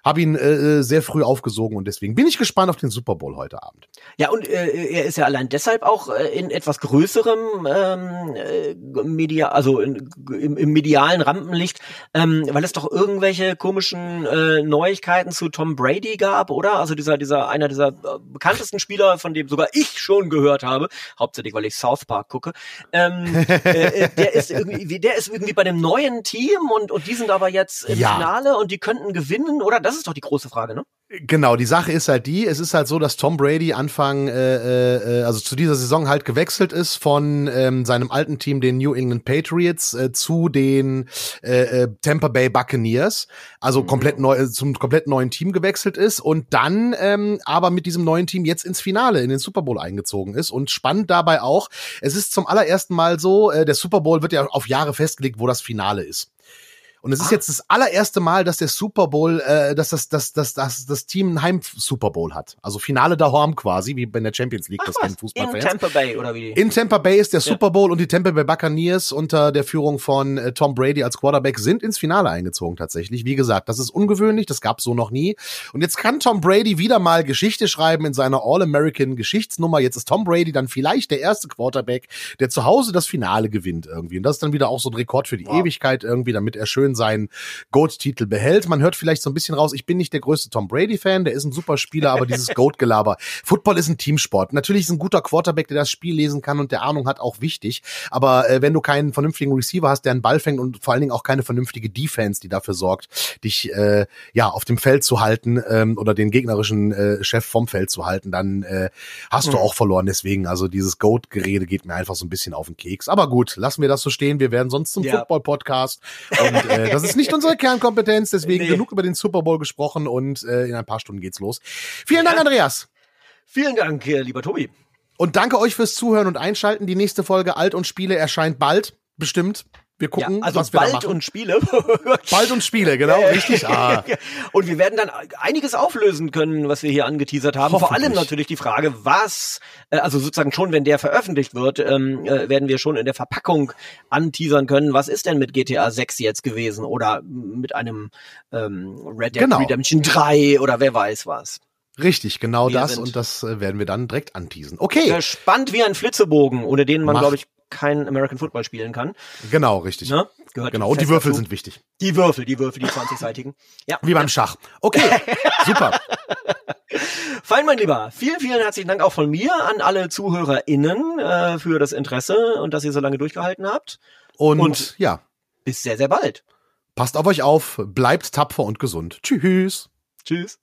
habe ihn äh, äh, sehr früh aufgesogen und deswegen bin ich gespannt auf den Super Bowl heute Abend. Ja, und äh, er ist ja allein deshalb auch äh, in etwas größerem ähm, äh, Media, also in, im, im medialen Rampenlicht, ähm, weil es doch irgendwelche komischen äh, Neuigkeiten zu Tom Brady gab, oder? Also dieser, dieser, einer dieser äh, bekanntesten Spieler, von dem sogar ich schon gehört habe, hauptsächlich weil ich South Park gucke, ähm, äh, äh der ist irgendwie, der ist irgendwie bei dem neuen Team und, und die sind aber jetzt im ja. Finale und die könnten gewinnen, oder? Das ist doch die große Frage, ne? Genau, die Sache ist halt die, es ist halt so, dass Tom Brady Anfang, äh, äh, also zu dieser Saison halt gewechselt ist von ähm, seinem alten Team, den New England Patriots, äh, zu den äh, äh, Tampa Bay Buccaneers, also mhm. komplett neu, äh, zum komplett neuen Team gewechselt ist und dann ähm, aber mit diesem neuen Team jetzt ins Finale, in den Super Bowl eingezogen ist. Und spannend dabei auch, es ist zum allerersten Mal so, äh, der Super Bowl wird ja auf Jahre festgelegt, wo das Finale ist. Und es ist ah. jetzt das allererste Mal, dass der Super Bowl, äh, dass das, das, das, das, das Team ein Heim-Super Bowl hat. Also Finale daheim quasi, wie bei der Champions League, Ach, das kennen Fußballfans. In Tampa Bay oder wie? In Tampa Bay ist der ja. Super Bowl und die Tampa Bay Buccaneers unter der Führung von äh, Tom Brady als Quarterback sind ins Finale eingezogen tatsächlich. Wie gesagt, das ist ungewöhnlich, das gab's so noch nie. Und jetzt kann Tom Brady wieder mal Geschichte schreiben in seiner All-American Geschichtsnummer. Jetzt ist Tom Brady dann vielleicht der erste Quarterback, der zu Hause das Finale gewinnt irgendwie. Und das ist dann wieder auch so ein Rekord für die wow. Ewigkeit irgendwie, damit er schön seinen GOAT-Titel behält. Man hört vielleicht so ein bisschen raus, ich bin nicht der größte Tom Brady-Fan, der ist ein super Spieler, aber dieses GOAT-Gelaber. Football ist ein Teamsport. Natürlich ist ein guter Quarterback, der das Spiel lesen kann und der Ahnung hat, auch wichtig. Aber äh, wenn du keinen vernünftigen Receiver hast, der einen Ball fängt und vor allen Dingen auch keine vernünftige Defense, die dafür sorgt, dich äh, ja auf dem Feld zu halten ähm, oder den gegnerischen äh, Chef vom Feld zu halten, dann äh, hast mhm. du auch verloren. Deswegen, also dieses GOAT-Gerede geht mir einfach so ein bisschen auf den Keks. Aber gut, lassen wir das so stehen. Wir werden sonst zum ja. Football-Podcast. Und äh, das ist nicht unsere Kernkompetenz, deswegen nee. genug über den Super Bowl gesprochen und äh, in ein paar Stunden geht's los. Vielen Dank, Andreas. Vielen Dank, lieber Tobi. Und danke euch fürs Zuhören und Einschalten. Die nächste Folge Alt und Spiele erscheint bald, bestimmt. Wir gucken, ja, also was wir bald und Spiele. bald und Spiele, genau, richtig. Ah. Und wir werden dann einiges auflösen können, was wir hier angeteasert haben. Vor allem natürlich die Frage, was, äh, also sozusagen schon, wenn der veröffentlicht wird, ähm, äh, werden wir schon in der Verpackung anteasern können, was ist denn mit GTA 6 jetzt gewesen oder mit einem ähm, Red Dead genau. Redemption 3 oder wer weiß was. Richtig, genau wir das und das äh, werden wir dann direkt anteasen. Okay. Spannend wie ein Flitzebogen, ohne den man, glaube ich, kein American Football spielen kann. Genau, richtig. Ne? Gehört genau, und die Würfel dazu. sind wichtig. Die Würfel, die Würfel, die 20-seitigen. Ja. Wie beim Schach. Okay, super. Fein, mein Lieber. Vielen, vielen herzlichen Dank auch von mir an alle ZuhörerInnen äh, für das Interesse und dass ihr so lange durchgehalten habt. Und, und ja. Bis sehr, sehr bald. Passt auf euch auf, bleibt tapfer und gesund. Tschüss. Tschüss.